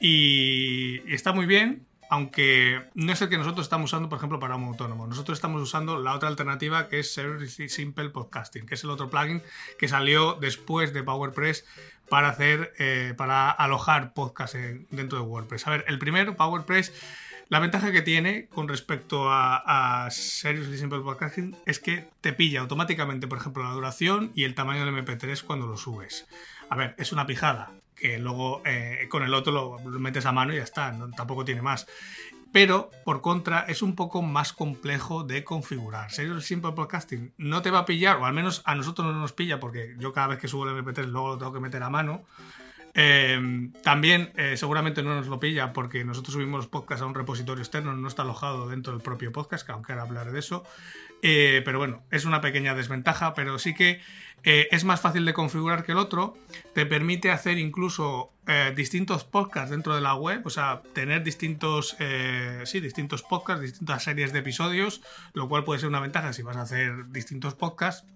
y está muy bien, aunque no es el que nosotros estamos usando, por ejemplo, para un autónomo. Nosotros estamos usando la otra alternativa que es Service Simple Podcasting, que es el otro plugin que salió después de PowerPress para hacer, eh, para alojar podcasts dentro de WordPress. A ver, el primero, PowerPress, la ventaja que tiene con respecto a, a Simple Podcasting es que te pilla automáticamente, por ejemplo, la duración y el tamaño del MP3 cuando lo subes. A ver, es una pijada, que luego eh, con el otro lo, metes a mano y ya está, tampoco tiene más. Pero, por contra, es un poco más complejo de configurar. Serio Simple Podcasting no te va a pillar, o al menos a nosotros no nos pilla, porque yo cada vez que subo el MP3 luego lo tengo que meter a mano. Em, también eh, seguramente no nos lo pilla porque nosotros subimos los podcasts a un repositorio externo, no está alojado dentro del propio podcast, que aunque ahora hablaré de eso. Eh, pero bueno, es una pequeña desventaja, pero sí que eh, es más fácil de configurar que el otro. Te permite hacer incluso distintos podcasts dentro de la web, o sea, tener distintos, sí, distintos podcasts, distintas series de episodios, lo cual puede ser una ventaja si vas a hacer distintos podcasts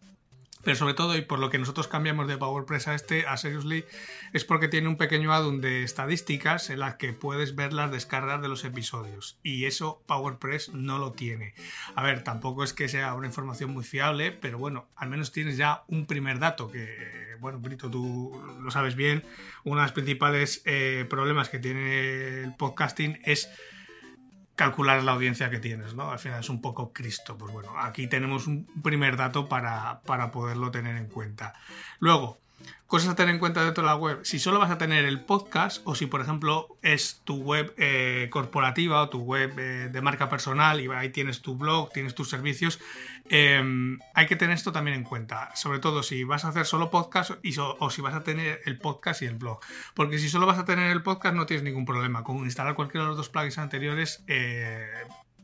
pero sobre todo, y por lo que nosotros cambiamos de PowerPress a este, a Seriously, es porque tiene un pequeño addon de estadísticas en las que puedes ver las descargas de los episodios. Y eso PowerPress no lo tiene. A ver, tampoco es que sea una información muy fiable, pero bueno, al menos tienes ya un primer dato que, bueno, Brito, tú lo sabes bien. Uno de los principales eh, problemas que tiene el podcasting es calcular la audiencia que tienes, ¿no? Al final es un poco Cristo. Pues bueno, aquí tenemos un primer dato para, para poderlo tener en cuenta. Luego, Cosas a tener en cuenta dentro de la web. Si solo vas a tener el podcast o si, por ejemplo, es tu web eh, corporativa o tu web eh, de marca personal y ahí tienes tu blog, tienes tus servicios, em, hay que tener esto también en cuenta. Sobre todo si vas a hacer solo podcast o si vas a tener el podcast y el blog. Porque si solo vas a tener el podcast no tienes ningún problema. Con instalar cualquiera de los dos plugins anteriores eh,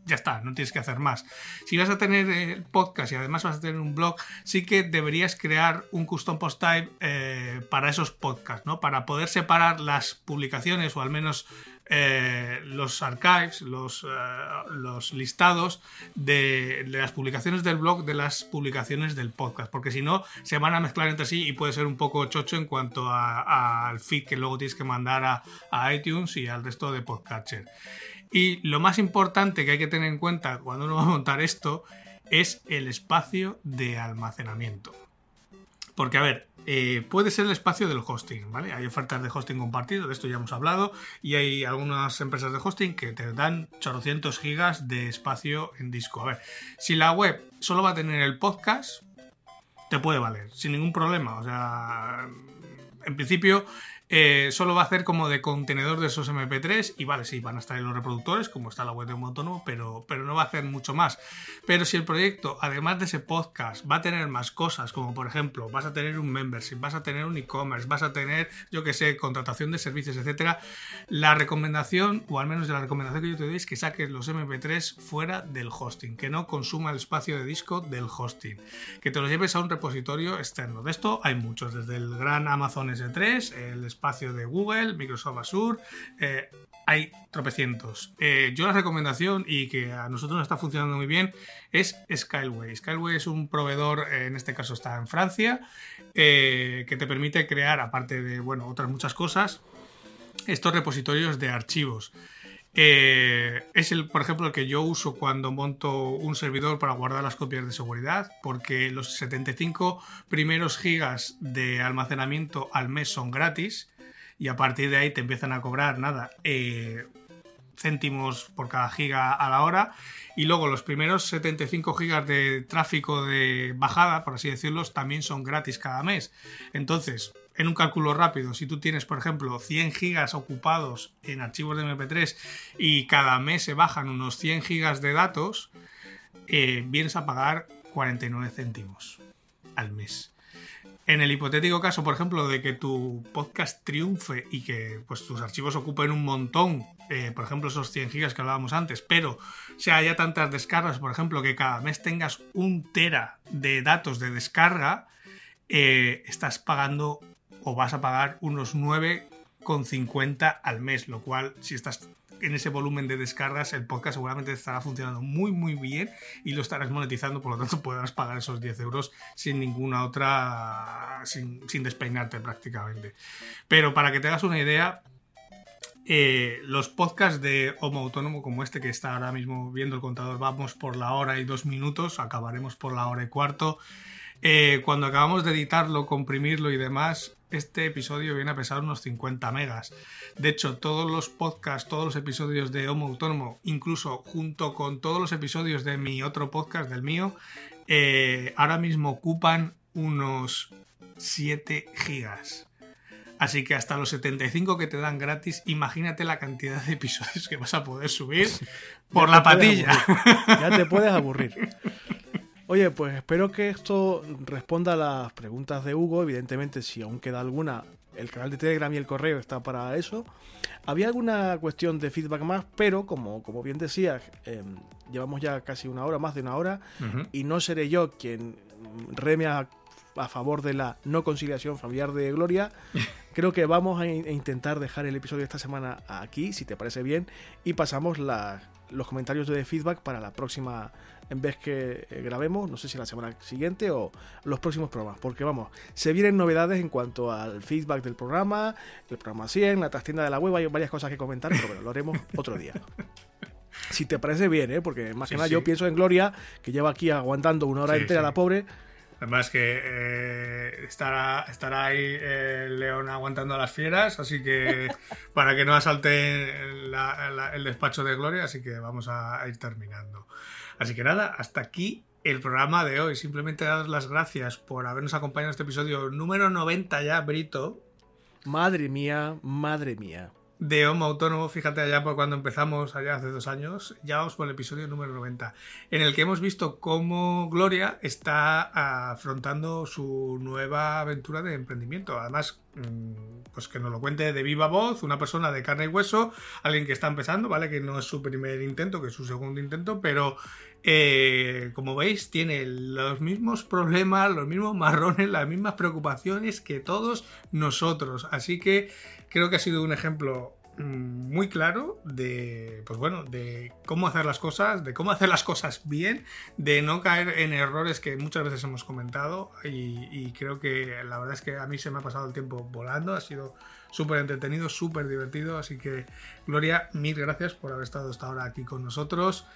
ya está, no tienes que hacer más. Si vas a tener el podcast y además vas a tener un blog, sí que deberías crear un custom post type eh, para esos podcasts, ¿no? Para poder separar las publicaciones o al menos eh, los archives, los, eh, los listados de, las publicaciones del blog de las publicaciones del podcast, porque si no se van a mezclar entre sí y puede ser un poco chocho en cuanto al feed que luego tienes que mandar a, a iTunes y al resto de podcatcher. Y lo más importante que hay que tener en cuenta cuando uno va a montar esto es el espacio de almacenamiento. Porque, a ver, eh, puede ser el espacio del hosting, ¿vale? Hay ofertas de hosting compartido, de esto ya hemos hablado, y hay algunas empresas de hosting que te dan 800 gigas de espacio en disco. A ver, si la web solo va a tener el podcast, te puede valer, sin ningún problema. O sea, en principio eh, solo va a hacer como de contenedor de esos MP3 y vale, sí, van a estar en los reproductores, como está la web de un autónomo, pero, pero no va a hacer mucho más. Pero si el proyecto, además de ese podcast, va a tener más cosas, como por ejemplo, vas a tener un membership, vas a tener un e-commerce, vas a tener, yo que sé, contratación de servicios, etcétera, la recomendación, o al menos la recomendación que yo te doy, es que saques los MP3 fuera del hosting, que no consuma el espacio de disco del hosting, que te los lleves a un repositorio externo. De esto hay muchos, desde el gran Amazon S3, el espacio de Google, Microsoft Azure, eh, hay tropecientos. Eh, yo la recomendación, y que a nosotros nos está funcionando muy bien, es Skyway. Skyway es un proveedor, eh, en este caso está en Francia, que te permite crear, aparte de bueno, otras muchas cosas, estos repositorios de archivos. Es el, por ejemplo, el que yo uso cuando monto un servidor para guardar las copias de seguridad, porque los 75 primeros gigas de almacenamiento al mes son gratis y a partir de ahí te empiezan a cobrar nada. Eh, céntimos por cada giga a la hora y luego los primeros 75 gigas de tráfico de bajada, por así decirlo, también son gratis cada mes. Entonces, en un cálculo rápido, si tú tienes, por ejemplo, 100 gigas ocupados en archivos de MP3 y cada mes se bajan unos 100 gigas de datos, eh, vienes a pagar 49 céntimos al mes. En el hipotético caso, por ejemplo, de que tu podcast triunfe y que pues, tus archivos ocupen un montón, eh, por ejemplo, esos 100 gigas que hablábamos antes, pero se haya tantas descargas, por ejemplo, que cada mes tengas un tera de datos de descarga, eh, estás pagando o vas a pagar unos 9,50 al mes, lo cual, si estás en ese volumen de descargas, el podcast seguramente estará funcionando muy, muy bien y lo estarás monetizando, por lo tanto podrás pagar esos 10 euros sin ninguna otra, sin, despeinarte prácticamente. Pero para que te hagas una idea, eh, los podcasts de Homo Autónomo como este que está ahora mismo viendo el contador, vamos por la hora y dos minutos, acabaremos por la hora y cuarto. Eh, cuando acabamos de editarlo, comprimirlo y demás, este episodio viene a pesar unos 50 megas. De hecho, todos los podcasts, todos los episodios de Homo Autónomo, incluso junto con todos los episodios de mi otro podcast, del mío, eh, ahora mismo ocupan unos 7 gigas. Así que hasta los 75 que te dan gratis, imagínate la cantidad de episodios que vas a poder subir por la patilla. Ya te puedes aburrir. Oye, pues espero que esto responda a las preguntas de Hugo. Evidentemente, si aún queda alguna, el canal de Telegram y el correo está para eso. Había alguna cuestión de feedback más, pero como, como bien decías, em, llevamos ya casi una hora, más de una hora, y no seré yo quien reme a, favor de la no conciliación familiar de Gloria. Creo que vamos a, intentar dejar el episodio de esta semana aquí, si te parece bien, y pasamos los comentarios de feedback para la próxima en vez que eh, grabemos, no sé si la semana siguiente o los próximos programas, porque vamos, se vienen novedades en cuanto al feedback del programa, el programa 100, la trastienda de la web, hay varias cosas que comentar, pero bueno, lo haremos otro día. Si te parece bien, ¿eh? porque más que nada yo pienso en Gloria, que lleva aquí aguantando una hora entera la pobre. Además que eh, estará, estará ahí el león aguantando a las fieras, así que para que no asalte el despacho de Gloria, así que vamos a ir terminando. Así que nada, hasta aquí el programa de hoy. Simplemente daros las gracias por habernos acompañado en este episodio número 90 ya, Brito. Madre mía, madre mía de Homo Autónomo, fíjate allá por cuando empezamos, allá hace dos años, ya vamos por el episodio número 90, en el que hemos visto cómo Gloria está afrontando su nueva aventura de emprendimiento. Además, pues que nos lo cuente de viva voz, una persona de carne y hueso, alguien que está empezando, ¿vale? Que no es su primer intento, que es su segundo intento, pero eh, como veis, tiene los mismos problemas, los mismos marrones, las mismas preocupaciones que todos nosotros. Así que creo que ha sido un ejemplo mm, muy claro de pues bueno de cómo hacer las cosas de cómo hacer las cosas bien de no caer en errores que muchas veces hemos comentado y, creo que la verdad es que a mí se me ha pasado el tiempo volando ha sido súper entretenido súper divertido así que Gloria mil gracias por haber estado hasta ahora aquí con nosotros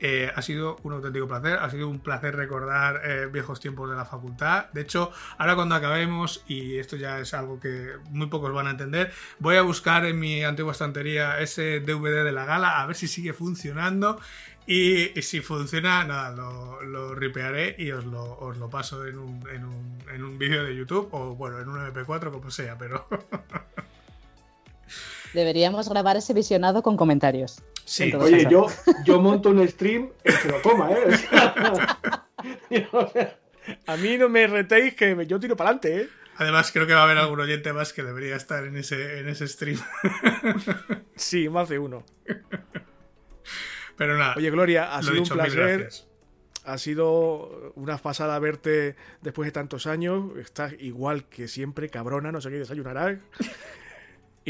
eh, ha sido un auténtico placer, ha sido un placer recordar eh, viejos tiempos de la facultad. De hecho, ahora cuando acabemos, y esto ya es algo que muy pocos van a entender, voy a buscar en mi antigua estantería ese DVD de la gala a ver si sigue funcionando. Y, si funciona, nada, lo, ripearé y os lo, lo paso en un, en vídeo de YouTube o bueno, en un MP4, como sea, pero... Deberíamos grabar ese visionado con comentarios. Sí. Oye, yo, yo monto un stream en toma, ¿eh? a mí no me retéis que yo tiro para adelante, ¿eh? Además, creo que va a haber algún oyente más que debería estar en ese, en ese stream. sí, más de uno. Pero nada. Oye, Gloria, ha sido un placer. Ha sido una pasada verte después de tantos años. Estás igual que siempre, cabrona, no sé qué desayunarás.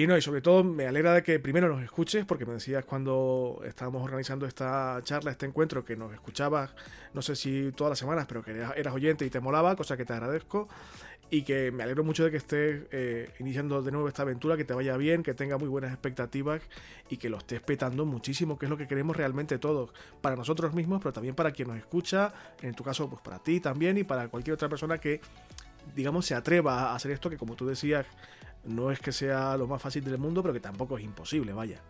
Y no, y sobre todo me alegra de que primero nos escuches, porque me decías cuando estábamos organizando esta charla, este encuentro, que nos escuchabas, no sé si todas las semanas, pero que eras oyente y te molaba, cosa que te agradezco. Y que me alegro mucho de que estés eh, iniciando de nuevo esta aventura, que te vaya bien, que tenga muy buenas expectativas y que lo estés petando muchísimo, que es lo que queremos realmente todos, para nosotros mismos, pero también para quien nos escucha, en tu caso, pues para ti también y para cualquier otra persona que, digamos, se atreva a hacer esto, que como tú decías, no es que sea lo más fácil del mundo, pero que tampoco es imposible, vaya.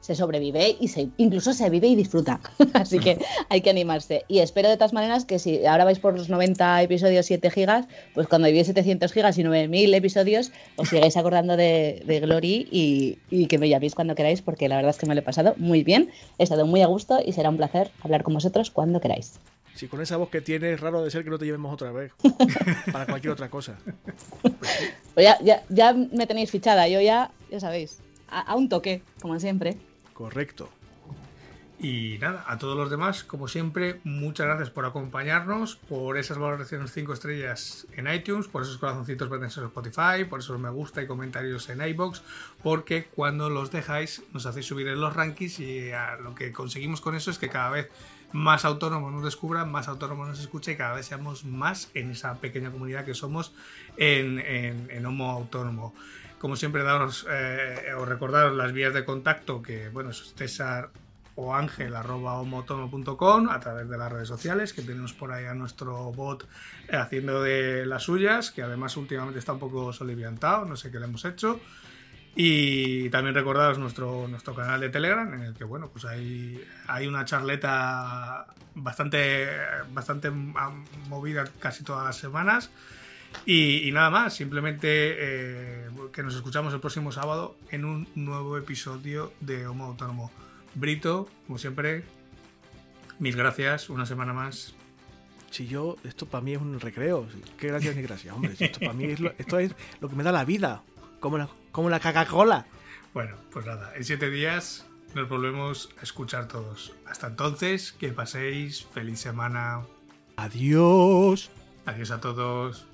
Se sobrevive y se, incluso se vive y disfruta. Así que hay que animarse. Y espero de todas maneras que si ahora vais por los 90 episodios 7 gigas, pues cuando viví 700 gigas y 9000 episodios, os sigáis acordando de, de Glory y, y, que me llaméis cuando queráis, porque la verdad es que me lo he pasado muy bien. He estado muy a gusto y será un placer hablar con vosotros cuando queráis. Si con esa voz que tienes, es raro de ser que no te llevemos otra vez. para cualquier otra cosa. Pues ya, ya, me tenéis fichada, yo ya, ya sabéis. A, un toque, como siempre. Correcto. Y nada, a todos los demás, como siempre, muchas gracias por acompañarnos, por esas valoraciones 5 estrellas en iTunes, por esos corazoncitos verdes en Spotify, por esos me gusta y comentarios en iBox, porque cuando los dejáis nos hacéis subir en los rankings y lo que conseguimos con eso es que cada vez más autónomos nos descubran, más autónomos nos escuchen y cada vez seamos más en esa pequeña comunidad que somos en, Homo Autónomo. Como siempre, daros eh, o recordaros las vías de contacto que, bueno, es César o ángel arroba a través de las redes sociales que tenemos por ahí a nuestro bot eh, haciendo de las suyas que además últimamente está un poco soliviantado no sé qué le hemos hecho y también recordaros nuestro, nuestro canal de Telegram, en el que bueno, pues hay, hay una charleta bastante, bastante movida casi todas las semanas. Y, nada más, simplemente eh, que nos escuchamos el próximo sábado en un nuevo episodio de Homo Autónomo. Brito, como siempre, mil gracias, una semana más. Si yo, esto para mí es un recreo. Qué gracias ni gracias, hombre. Esto para mí es esto es lo que me da la vida. Como la, como la Coca-Cola. Bueno, pues nada, en siete días nos volvemos a escuchar todos. Hasta entonces, que paséis feliz semana. Adiós. Adiós a todos.